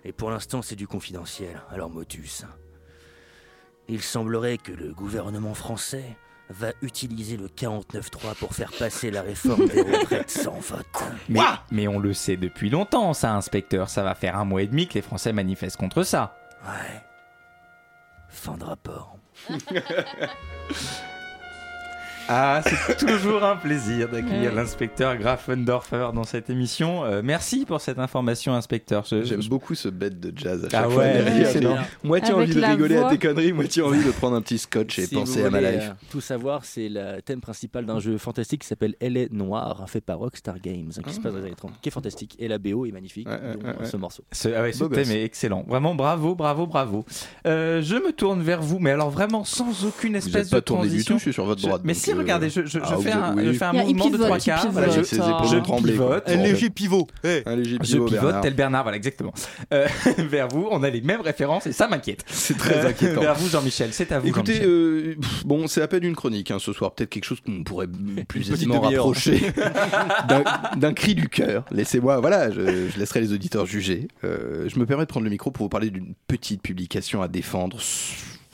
Et pour l'instant, c'est du confidentiel, alors motus. Il semblerait que le gouvernement français va utiliser le 49.3 pour faire passer la réforme des retraites sans vote. mais, mais on le sait depuis longtemps, ça, inspecteur. Ça va faire un mois et demi que les Français manifestent contre ça. Ouais. Fin de rapport. Ah, c'est toujours un plaisir d'accueillir Ouais. l'inspecteur Grafendorfer dans cette émission. Euh, merci pour cette information, inspecteur. Je- J'aime je- beaucoup ce bête de jazz à Ah chaque fois. ouais, derrière, c'est j'ai bien. Moitié Avec envie de rigoler à tes conneries, moitié envie de prendre un petit scotch et Si vous penser à ma life. euh, tout savoir, c'est le thème principal d'un jeu fantastique qui s'appelle Elle est noire, fait par Rockstar Games, hein, qui se passe dans les années 30, qui est fantastique. Et la BO est magnifique, dont, ouais, ouais. ce morceau. Ce, ah ouais, ce thème gosse. est excellent. Vraiment, bravo, bravo, bravo. Euh, je me tourne vers vous, mais alors vraiment sans aucune Vous espèce êtes pas de tourné du tout, je suis sur votre droite, mais si, regardez, je, je- je ah, fais, un, oui. je fais un mouvement de pivote, trois il quarts. pivote. Voilà, je, je ont tremblé, quoi. pivote. Un léger ben, pivot. Un léger Je pivot, pivote Bernard. tel Bernard, voilà, exactement. Euh, vers vous, on a les mêmes références et ça m'inquiète. C'est très Euh, inquiétant. Vers vous, Jean-Michel, c'est à vous. Écoutez, euh, bon, c'est à peine une chronique hein, ce soir. Peut-être quelque chose qu'on pourrait plus aisément rapprocher d'un- d'un cri du cœur. Laissez-moi, voilà, je, je laisserai les auditeurs juger. Euh, je me permets de prendre le micro pour vous parler d'une petite publication à défendre.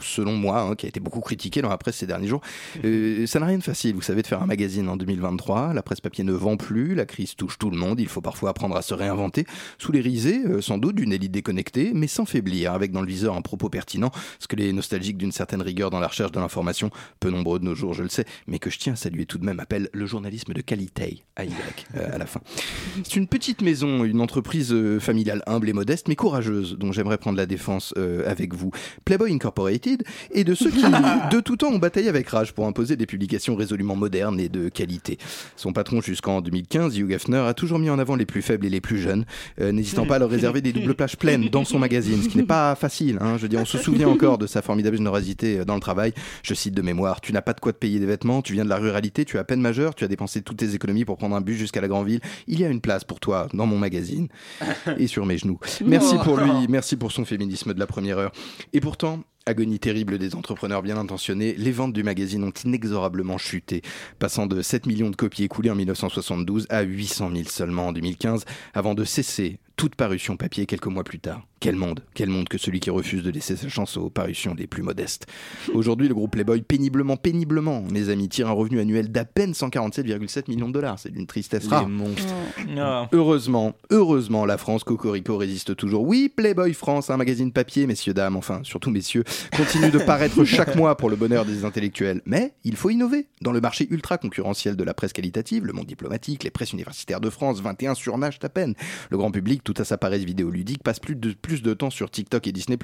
Selon moi, hein, qui a été beaucoup critiquée dans la presse ces derniers jours. Euh, ça n'a rien de facile, vous savez, de faire un magazine en 2023. La presse papier ne vend plus, la crise touche tout le monde. Il faut parfois apprendre à se réinventer sous les risées, euh, sans doute, d'une élite déconnectée, mais sans faiblir, avec dans le viseur un propos pertinent, ce que les nostalgiques d'une certaine rigueur dans la recherche de l'information, peu nombreux de nos jours, je le sais, mais que je tiens à saluer tout de même, appellent le journalisme de qualité, à Y, euh, à la fin. C'est une petite maison, une entreprise familiale humble et modeste, mais courageuse, dont j'aimerais prendre la défense avec vous. Playboy Incorporated, et de ceux qui, de tout temps, ont bataillé avec rage pour imposer des publications résolument modernes et de qualité. Son patron jusqu'en 2015, Hugh Hefner, a toujours mis en avant les plus faibles et les plus jeunes, euh, n'hésitant pas à leur réserver des doubles plages pleines dans son magazine, ce qui n'est pas facile. hein. Je veux dire, on se souvient encore de sa formidable générosité euh, dans le travail. Je cite de mémoire, tu n'as pas de quoi te payer des vêtements, tu viens de la ruralité, tu es à peine majeur, tu as dépensé toutes tes économies pour prendre un bus jusqu'à la grande ville. Il y a une place pour toi dans mon magazine et sur mes genoux. Merci pour lui, merci pour son féminisme de la première heure. Et pourtant, Agonie terrible des entrepreneurs bien intentionnés, les ventes du magazine ont inexorablement chuté, passant de 7 millions de copies écoulées en 1972 à 800 000 seulement en 2015, avant de cesser toute parution papier quelques mois plus tard. Quel monde, quel monde que celui qui refuse de laisser sa chance aux parutions les plus modestes. Aujourd'hui, le groupe Playboy, péniblement, péniblement, mes amis, tire un revenu annuel d'à peine 147,7 millions de dollars. C'est d'une tristesse rare. Ah. Heureusement, heureusement, la France, Cocorico résiste toujours. Oui, Playboy France, un magazine papier, messieurs, dames, enfin, surtout messieurs, continue de paraître chaque mois pour le bonheur des intellectuels. Mais il faut innover. Dans le marché ultra concurrentiel de la presse qualitative, le monde diplomatique, les presses universitaires de France, 21 surnagent à peine. Le grand public, tout à sa paresse vidéoludique, passe plus de, plus de temps sur TikTok et Disney+,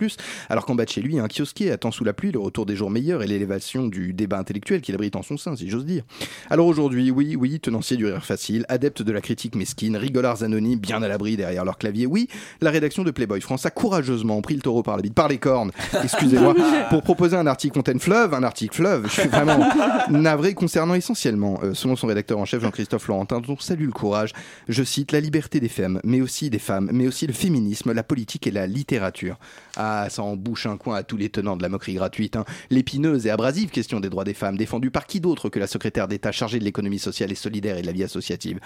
alors qu'en bas de chez lui, un kiosquier attend sous la pluie le retour des jours meilleurs et l'élévation du débat intellectuel qu'il abrite en son sein, si j'ose dire. Alors aujourd'hui, oui, oui, tenancier du rire facile, adepte de la critique mesquine, rigolards anonymes bien à l'abri derrière leur clavier, oui, la rédaction de Playboy France a courageusement pris le taureau par la bite, par les cornes, excusez-moi, pour proposer un article Fontaine Fleuve, un article fleuve, je suis vraiment navré concernant essentiellement, euh, selon son rédacteur en chef Jean-Christophe Laurentin, dont salue le courage, je cite la liberté des femmes, mais aussi des mais aussi le féminisme, la politique et la littérature. Ah, ça en bouche un coin à tous les tenants de la moquerie gratuite. hein. L'épineuse et abrasive question des droits des femmes, défendue par qui d'autre que la secrétaire d'État chargée de l'économie sociale et solidaire et de la vie associative?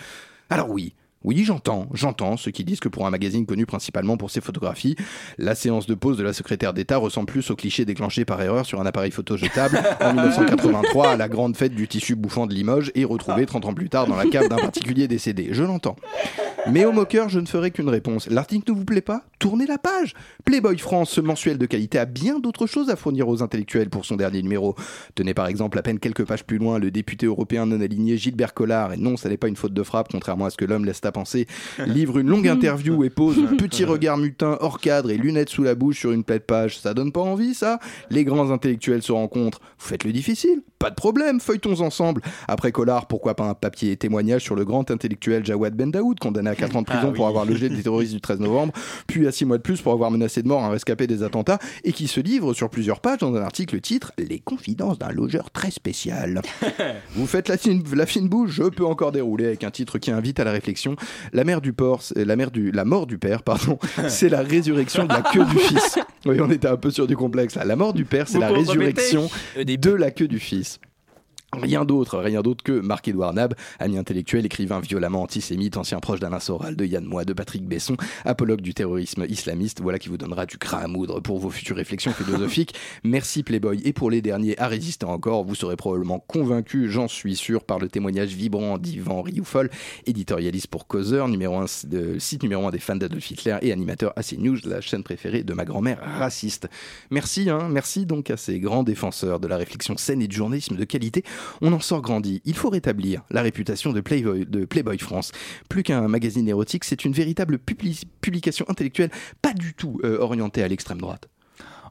Alors oui, oui, j'entends, j'entends ceux qui disent que pour un magazine connu principalement pour ses photographies, la séance de pause de la secrétaire d'État ressemble plus au cliché déclenché par erreur sur un appareil photo jetable en 1983 à la grande fête du tissu bouffant de Limoges et retrouvé 30 ans plus tard dans la cave d'un particulier décédé. Je l'entends. Mais au moqueur, je ne ferai qu'une réponse. L'article ne vous plaît pas? Tournez la page Playboy France, ce mensuel de qualité, a bien d'autres choses à fournir aux intellectuels pour son dernier numéro. Tenez par exemple à peine quelques pages plus loin le député européen non aligné Gilbert Collard, et non, ça n'est pas une faute de frappe, contrairement à ce que l'homme laisse à penser, livre une longue interview et pose un petit regard mutin hors cadre et lunettes sous la bouche sur une plaide page. Ça donne pas envie, ça? Les grands intellectuels se rencontrent. Vous faites le difficile Pas de problème, feuilletons ensemble. Après Collard, pourquoi pas un papier témoignage sur le grand intellectuel Jawad Ben Daoud, condamné à 4 ans de prison Ah pour oui. avoir logé des terroristes du 13 novembre, puis à 6 mois de plus pour avoir menacé de mort un rescapé des attentats, et qui se livre sur plusieurs pages dans un article titre Les confidences d'un logeur très spécial. Vous faites la fine, la fine bouche, je peux encore dérouler avec un titre qui invite à la réflexion. La mère du porc, c'est- la mère du, la mort du père, pardon, c'est la résurrection de la queue du fils. Oui, on était un peu sur du complexe là. La mort du père, c'est la résurrection de la queue du fils. Rien d'autre, rien d'autre que Marc-Édouard Nab, ami intellectuel, écrivain violemment antisémite, ancien proche d'Alain Soral, de Yann Moix, de Patrick Besson, apologue du terrorisme islamiste, voilà qui vous donnera du crin à moudre pour vos futures réflexions philosophiques. Merci Playboy. Et pour les derniers à résister encore, vous serez probablement convaincus, j'en suis sûr, par le témoignage vibrant d'Yvan Rioufol, éditorialiste pour Causeur, numéro 1, de, site numéro 1 des fans d'Adolf Hitler et animateur à CNews, la chaîne préférée de ma grand-mère raciste. Merci, hein, merci donc à ces grands défenseurs de la réflexion saine et du journalisme de qualité. On en sort grandi. Il faut rétablir la réputation de Playboy, France. Plus qu'un magazine érotique, c'est une véritable publi- publication intellectuelle, pas du tout euh, orientée à l'extrême droite.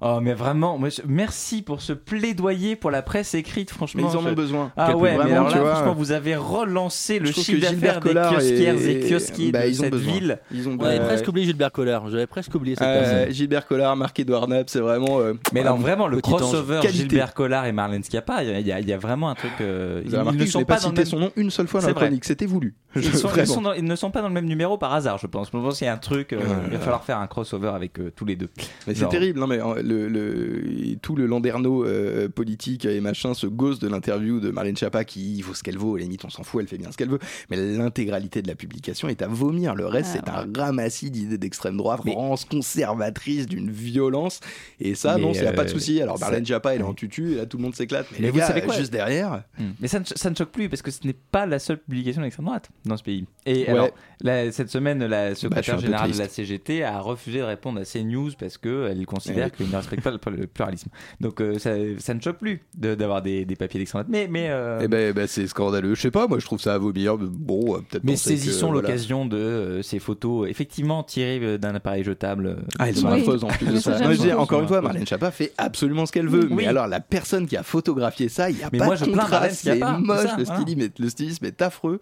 Oh, mais vraiment, moi, je- merci pour ce plaidoyer pour la presse écrite, franchement. Mais ils en je- ont besoin. Ah ouais, mais alors là, vois, franchement, vous avez relancé le je chiffre d'affaires des Collard kiosquières et- et kiosquiers bah, de ils ont cette besoin. ville. Ils ont On avait presque oublié Gilbert Collard. J'avais presque oublié cette Euh, personne. Gilbert Collard, Marc-Édouard Nab, c'est vraiment. euh, Mais non, vraiment, le crossover Qualité. Gilbert Collard et Marlène Schiappa, il y, y y a vraiment un truc. euh, ils, remarqué ne je sont pas pas cité son nom une seule fois dans C'est la vrai. chronique, c'était voulu. Ils, ne sont pas dans le même numéro par hasard, je pense. Je pense qu'il y a un truc. euh, il va falloir faire un crossover avec euh, tous les deux. Mais c'est terrible, non mais le, le- tout le landerneau euh, politique et machin se gosse de l'interview de Marlène Schiappa qui vaut ce qu'elle vaut, à la limite on s'en fout, elle fait bien ce qu'elle veut, mais l'intégralité de la publication est à vomir, le reste Ah, c'est un ramassis d'idées d'extrême droite, France conservatrice d'une violence, et ça Mais, non, il n'y a pas de euh, souci, alors Marlène Schiappa elle est en tutu, et là tout le monde s'éclate, mais, Mais les vous gars, savez quoi juste derrière... Hmm. Mais ça ne, ça ne choque plus parce que ce n'est pas la seule publication d'extrême droite dans ce pays. Et Ouais. alors, cette semaine, la Bah, secrétaire peu générale de la CGT a refusé de répondre à CNews parce qu'elle considère Ouais. qu'il ne respecte pas le, le pluralisme. Donc euh, ça, ça ne choque plus de- d'avoir des, des papiers d'extrême droite. Mais, mais, euh, Eh ben, ben, c'est scandaleux, je sais pas, moi je trouve ça à vomir, mais bon, euh, peut-être mais saisissons voilà. l'occasion de euh, ces photos effectivement tirées d'un appareil jetable. Ah, elles sont Oui. affreuses en plus de ça. je j'aime encore une fois, Marlène Schiappa fait absolument ce qu'elle veut. Oui. Mais alors, la personne qui a photographié ça, il n'y a Mais pas moi, de contraste, C'est moche, ça, le, voilà. stylisme est, le stylisme est affreux.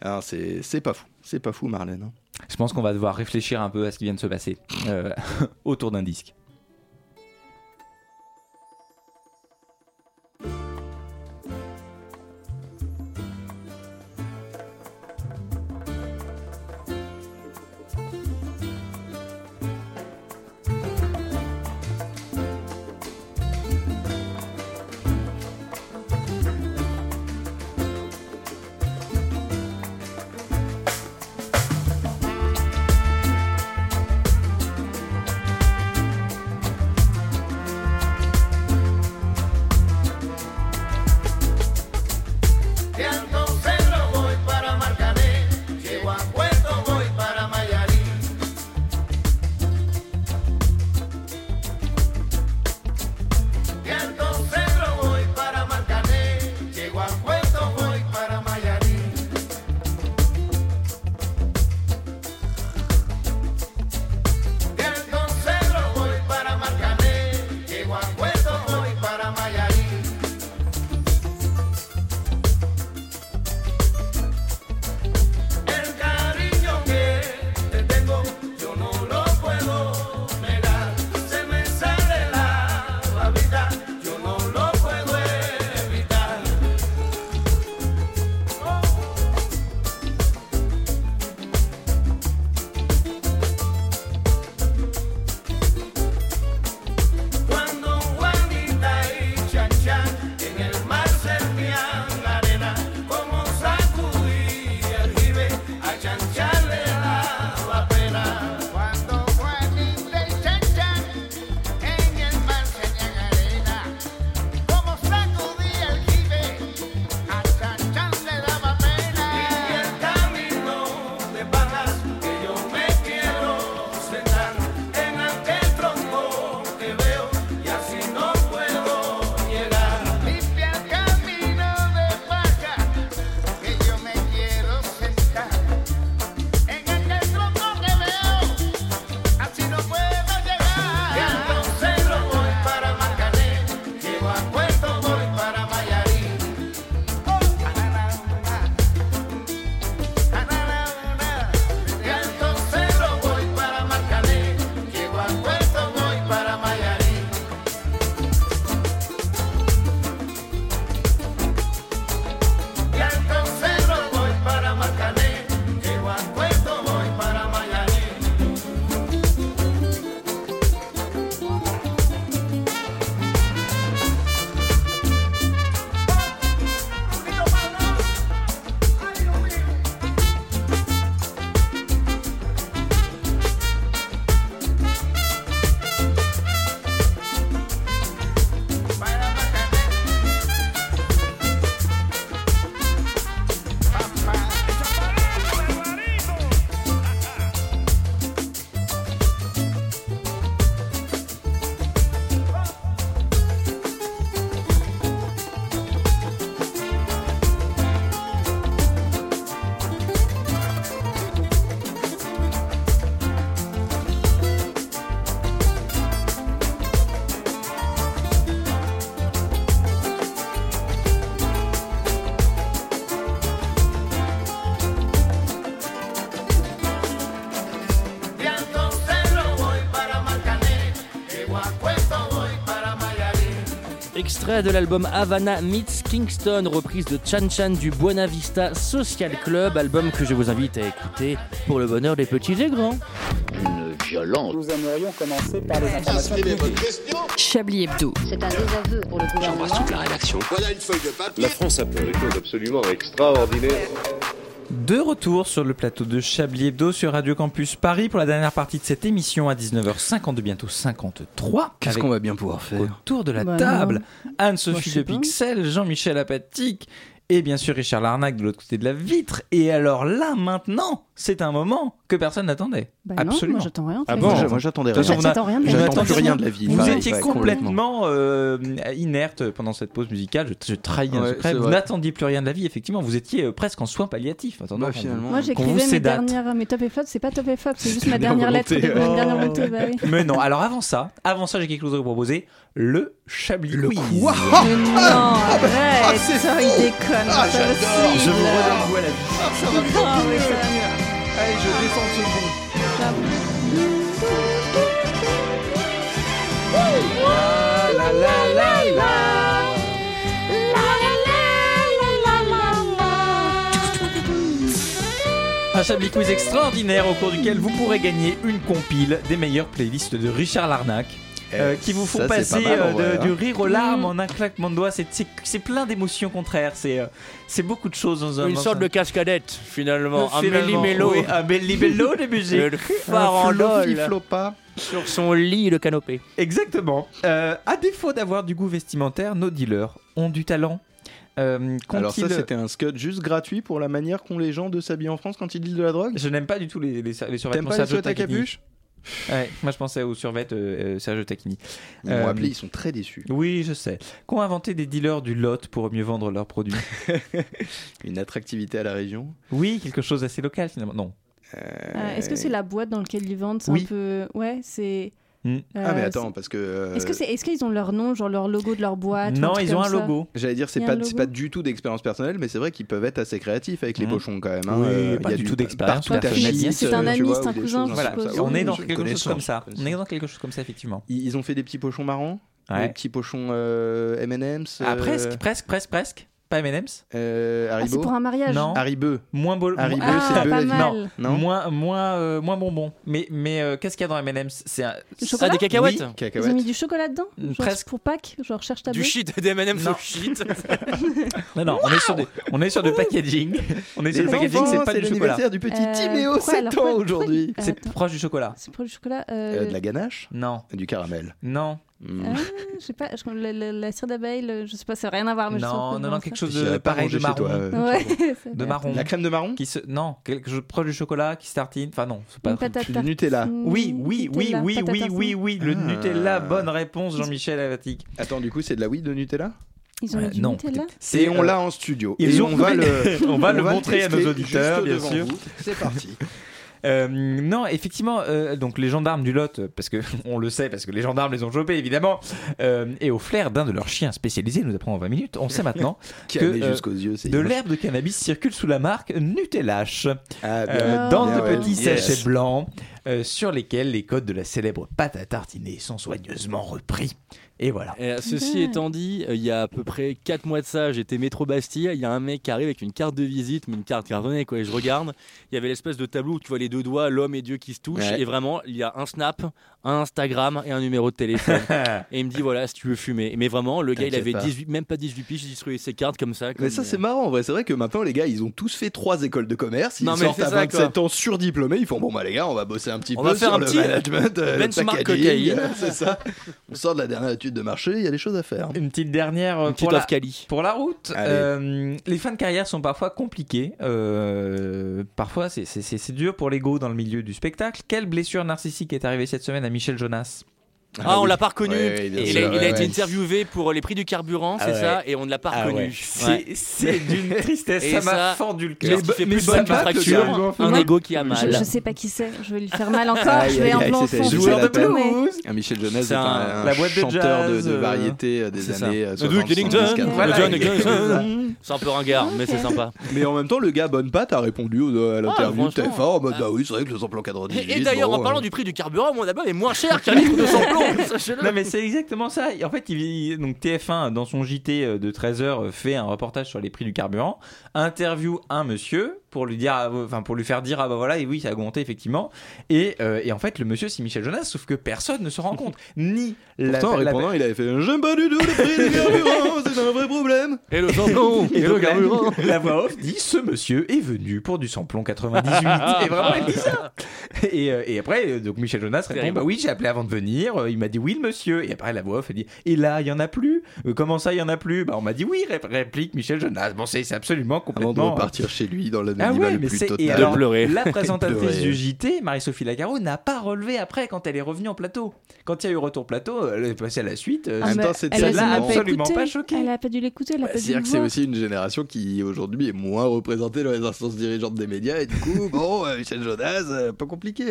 Alors, c'est c'est pas fou. C'est pas fou, Marlène. hein. Je pense qu'on va devoir réfléchir un peu à ce qui vient de se passer euh, autour d'un disque. Extrait de l'album Havana Meets Kingston, reprise de Chan Chan du Buena Vista Social Club, album que je vous invite à écouter pour le bonheur des petits et grands. Une violence. Nous aimerions commencer par les informations. Chablis Hebdo. C'est un désaveu pour le gouvernement. la rédaction. Voilà une feuille de papier. La France a fait des choses absolument extraordinaires. De retour sur le plateau de Chablis Hebdo sur Radio Campus Paris pour la dernière partie de cette émission à 19h52, bientôt 53. Qu'est-ce qu'on va bien pouvoir faire Autour de la Bah, table. Anne-Sophie de. Pixel, Jean-Michel Apatique et bien sûr Richard Larnac de l'autre côté de la vitre. Et alors là, maintenant, c'est un moment que personne n'attendait. Bah non, Absolument. moi j'attends rien. Ah bon. Moi j'attendais rien. t'attends rien de. J'attends rien de la vie. Vous pareil, étiez complètement euh, inerte pendant cette pause musicale. Je, je trahis un secret. Vous n'attendiez plus rien de la vie. Effectivement, vous étiez euh, presque en soins palliatifs. Attendant Bah, qu'on- finalement. Moi j'écrivais mes dernières, mes top et flop, c'est pas top et flop, c'est juste ma Dernière lettre, ma dernière volonté. Bah oui. Mais non. Alors avant ça, avant ça, j'ai quelque chose à vous proposer. Le Chablis Quiz. quoi Mais non, arrête, c'est ça, il déconne. Ah, j'adore. Je vous redonne à la vie. Ah, oui, ça- Allez, je descends ce bon. La, la, la, la. Un Chablis Quiz extraordinaire au cours duquel vous pourrez gagner une compile des meilleures playlists de Richard Larnac. Euh, qui vous font ça, passer pas mal, euh, de- vrai, hein. du rire aux larmes en un claquement de doigts. C'est- C'est c'est plein d'émotions contraires. C'est euh, c'est beaucoup de choses dans un. Une sorte de cascadette, finalement. Un méli-mélo. oui, un méli-mélo de musique. Le farandole Flopa. sur son lit de canopée. Exactement. Euh, à défaut d'avoir du goût vestimentaire, nos dealers ont du talent. Euh, Alors ça c'était un scud juste gratuit pour la manière qu'ont les gens de s'habiller en France quand ils dealent de la drogue? Je n'aime pas du tout les, les, les T'aimes survêtements pas les à capuche? Ouais, moi je pensais aux survêtements euh, euh, Sergio Tacchini. Ils m'ont Euh, appelé, ils sont très déçus. Oui, je sais. Qu'ont inventé des dealers du lot pour mieux vendre leurs produits? Une attractivité à la région. Oui, quelque chose d'assez local finalement. Non. Ah, Est-ce que c'est la boîte dans laquelle ils vendent C'est Oui. un peu. Ouais, c'est. Hmm. Ah mais Euh, attends parce que. euh, Est-ce que c'est, est-ce qu'ils ont leur nom, genre leur logo de leur boîte Non, ils ont un logo. J'allais dire c'est pas c'est pas du tout d'expérience personnelle mais c'est vrai qu'ils peuvent être assez créatifs avec les Mhm. pochons quand même. hein. Oui, Euh, pas il y a du tout d'expérience partout personnelle, C'est un ami, c'est un cousin, Voilà, on est dans quelque chose comme ça. On est dans quelque chose comme ça effectivement. Ils ont fait des petits pochons marrons, des petits pochons M&M's. Ah presque, presque, presque, presque. Pas M&M's? Euh, Ah, c'est pour un mariage Non. Haribo. Moins moins- c'est Ah, le pas mal. Non. moins, moins, euh, moins bonbon. Mais, mais euh, qu'est-ce qu'il y a dans M&M's? C'est un... Ah, des cacahuètes Oui. Ils ont Cacahuètes. mis du chocolat dedans? Genre Presque. pour Pâques? Genre cherche ta Du shit, des M&M's Non. au shit. Non, non, on est sur, des, on est sur du packaging. On est sur du packaging, c'est pas du chocolat. l'anniversaire du petit Euh, Timéo, pourquoi 7 alors ans aujourd'hui. pourquoi- C'est proche du chocolat. C'est pour du chocolat Euh, euh, de la ganache? Non, Du caramel. non, Mm. ah, Je sais pas, je- la, la- la cire d'abeille, le- je sais pas, ça n'a rien à voir. Mais je non, pas non, non, quelque chose de pareil, de marron. toi, euh. Ouais, De marron. La crème de marron Qui se... Non, quelque chose proche du chocolat qui se tartine. Enfin, non, c'est pas. Tarte. Nutella. Oui, oui, oui, oui, oui, oui, oui, le Ah. Nutella, bonne réponse, Jean-Michel Avatic. Attends, du coup, c'est de la weed de Nutella? Ils ont Euh, non, Nutella? Et on euh, l'a en studio. ils Et ont- on va le, on va le montrer à nos auditeurs, bien sûr. C'est parti. Euh, non, effectivement, euh, donc les gendarmes du Lot, parce que on le sait, parce que les gendarmes les ont chopés évidemment, euh, et au flair d'un de leurs chiens spécialisés, nous apprend en 20 minutes, on sait maintenant que jusqu'aux yeux, de l'herbe de cannabis circule sous la marque Nutellache, Ah, bien. dans Bien, de ouais. petits Yes. sachets blancs sur lesquels les codes de la célèbre pâte à tartiner sont soigneusement repris. Et voilà. Et, euh, ceci étant dit, euh, il y a à peu près 4 mois de ça, j'étais métro Bastille, il y a un mec qui arrive avec une carte de visite, mais une carte cartonnée quoi, et je regarde, il y avait l'espèce de tableau où tu vois les deux doigts, l'homme et Dieu qui se touchent, Ouais. et vraiment, il y a un snap, un Instagram et un numéro de téléphone. et il me dit voilà, si tu veux fumer. Mais vraiment, le gars, il avait pas. 18, même pas 18 piges, il distribuait ses cartes comme ça. Mais comme, ça euh, c'est marrant en vrai, c'est vrai que maintenant les gars ils ont tous fait trois écoles de commerce, ils Non, mais sortent à ça, 27 ans surdiplômés, ils font bon bah les gars on va bosser un petit On peu va faire sur un le petit management, euh, benchmark cocaïne. euh, c'est ça. On sort de la dernière étude de marché, il y a des choses à faire. Une petite dernière euh, Une petite pour, la, off Cali. pour la route. Euh, les fins de carrière sont parfois compliquées. Euh, parfois, c'est dur pour l'ego dans le milieu du spectacle. Quelle blessure narcissique est arrivée cette semaine à Michel Jonas Ah, on oui. l'a pas reconnu. Ouais, il, a, il a ouais, été ouais. interviewé pour les prix du carburant, Ah c'est ouais. ça, et on ne l'a pas Ah reconnu. ouais. C'est d'une tristesse, Et ça m'a fendu le cœur. qui fait plus m'a- fracture, un ego qui a mal. je sais pas qui c'est, je vais lui faire mal encore, Aïe, je vais c'était enfoncer joueur de blues. Un Michel Jonas C'est est un- un, la boîte de chanteur de, euh, variété euh, des années euh, Le 60, Duke Ellington, 70, le 80. Voilà, John exactement. Ellington. C'est un peu ringard, mais c'est sympa. Mais en même temps, le gars Bonne Patte a répondu à l'interview de franchement. TF1 en mode bah oui, c'est vrai que le samplon cadre 18. Et, et d'ailleurs, en parlant euh, du prix du carburant, mon album est moins cher qu'un litre de samplon. non mais c'est exactement ça. En fait, donc TF1 dans son JT euh, de 13h fait un reportage sur les prix du carburant, interview un monsieur pour lui dire, ah, enfin pour lui faire dire ah bah voilà et oui ça a augmenté effectivement. Et, euh, et en fait le monsieur c'est Michel Jonas, sauf que personne ne se rend compte. Ni la, Pourtant, en la- répondant, il avait fait J'aime pas du tout le prix du carburant, c'est un vrai problème. Et le samplon Et Et le la, carburant. la voix off dit ce monsieur est venu pour du samplon 98 et vraiment il dit ça. Et, euh, et après euh, donc Michel Jonas répond bah oui j'ai appelé avant de venir. Euh, il m'a dit oui le monsieur et après la voix off elle dit et là il y en a plus. Euh, comment ça il y en a plus? Bah on m'a dit oui ré- réplique Michel Jonas bon c'est absolument Avant de complètement repartir chez lui dans ah ouais, mais c'est et alors, pleurer. la présentatrice pleurer. du JT, Marie-Sophie Lagaro, n'a pas relevé après quand elle est revenue en plateau. Quand il y a eu retour plateau, elle est passée à la suite. euh, En même temps, l'a tellement- absolument écouté. pas choqué. Elle a pas dû l'écouter, pas dû C'est-à-dire que c'est aussi une génération qui aujourd'hui est moins représentée dans les instances dirigeantes des médias et du coup, bon, euh, Michel Jonas, euh, pas compliqué.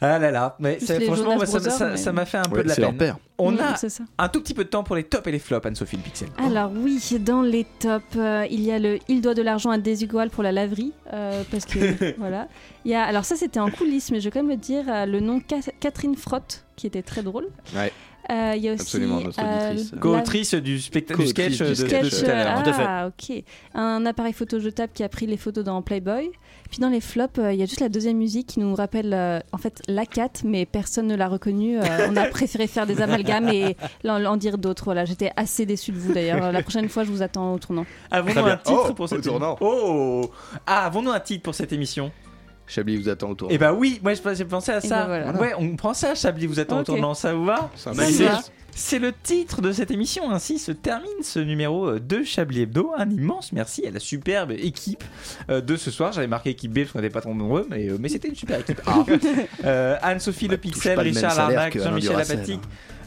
Ah là là, mais c'est- franchement, ça Brothers, ça- mais- ça m'a fait un peu de la peine. père. On a un tout petit peu de temps pour les tops et les flops, Anne-Sophie le Pixel. Alors oui, dans les tops, euh, il y a le Il doit de l'argent à Desigual pour la laverie, euh, parce que voilà. Il y a, alors ça c'était en coulisses, mais je vais quand même le dire, euh, le nom Ca- Catherine Frotte, qui était très drôle. Ouais. Euh, il y a aussi euh, Co-autrice du, spectacle du sketch de, tout à l'heure. ah, ok. Un appareil photo jetable qui a pris les photos dans Playboy. Puis dans les flops, euh, il y a juste la deuxième musique qui nous rappelle euh, en fait la 4, mais personne ne l'a reconnue. Euh, on a préféré faire des amalgames et en, en dire d'autres. Voilà, j'étais assez déçue de vous d'ailleurs. La prochaine fois, je vous attends au tournant. Avons-nous un titre Oh, pour cette. Oh Ah, avons-nous un titre pour cette émission? Chablis vous attend autour. Eh bah oui, moi j'ai pensé à ça. ben voilà. Ouais, on prend ça, Chablis vous attend au Ok. tournant, ça vous va C'est le titre de cette émission. Ainsi se termine ce numéro euh, de Chablis Hebdo. Un immense merci à la superbe équipe euh, de ce soir. J'avais marqué équipe B parce qu'on n'était pas trop nombreux, mais, euh, mais c'était une super équipe. A. Euh, Anne-Sophie Le Pixel, Richard Larnac, Jean-Michel Duracell, Apathique.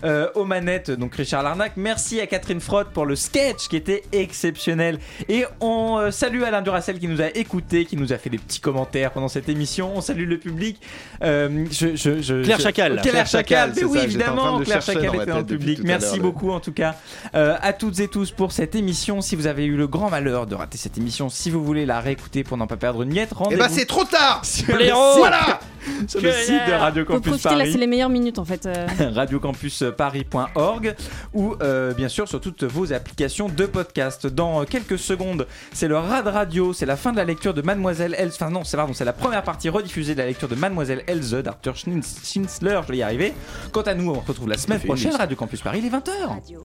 Euh, aux manettes, donc Richard Larnac. Merci à Catherine Frotte pour le sketch qui était exceptionnel. Et on euh, salue Alain Duracell qui nous a écoutés, qui nous a fait des petits commentaires pendant cette émission. On salue le public. Euh, je, je- je- Claire Chacal. Claire Claire Chacal, Chacal, mais c'est oui, ça, évidemment, Claire Chacal était dans le public. Merci beaucoup en tout cas euh, à toutes et tous pour cette émission. Si vous avez eu le grand malheur de rater cette émission, si vous voulez la réécouter pour n'en pas perdre une miette, Eh rendez-vous bah, c'est trop tard sur le site- Voilà sur le site de Radio Campus Paris c'est les meilleures minutes en fait. euh. radiocampusparis.org ou euh, bien sûr sur toutes vos applications de podcast. Dans quelques secondes, c'est le Rad Radio, c'est la fin de la lecture de Mademoiselle Elze. Enfin non, c'est pardon, c'est la première partie rediffusée de la lecture de Mademoiselle Elze d'Arthur Schnitzler, je vais y arriver. Quant à nous, on se retrouve la semaine prochaine. Radio Campus Paris, les 20h. Radio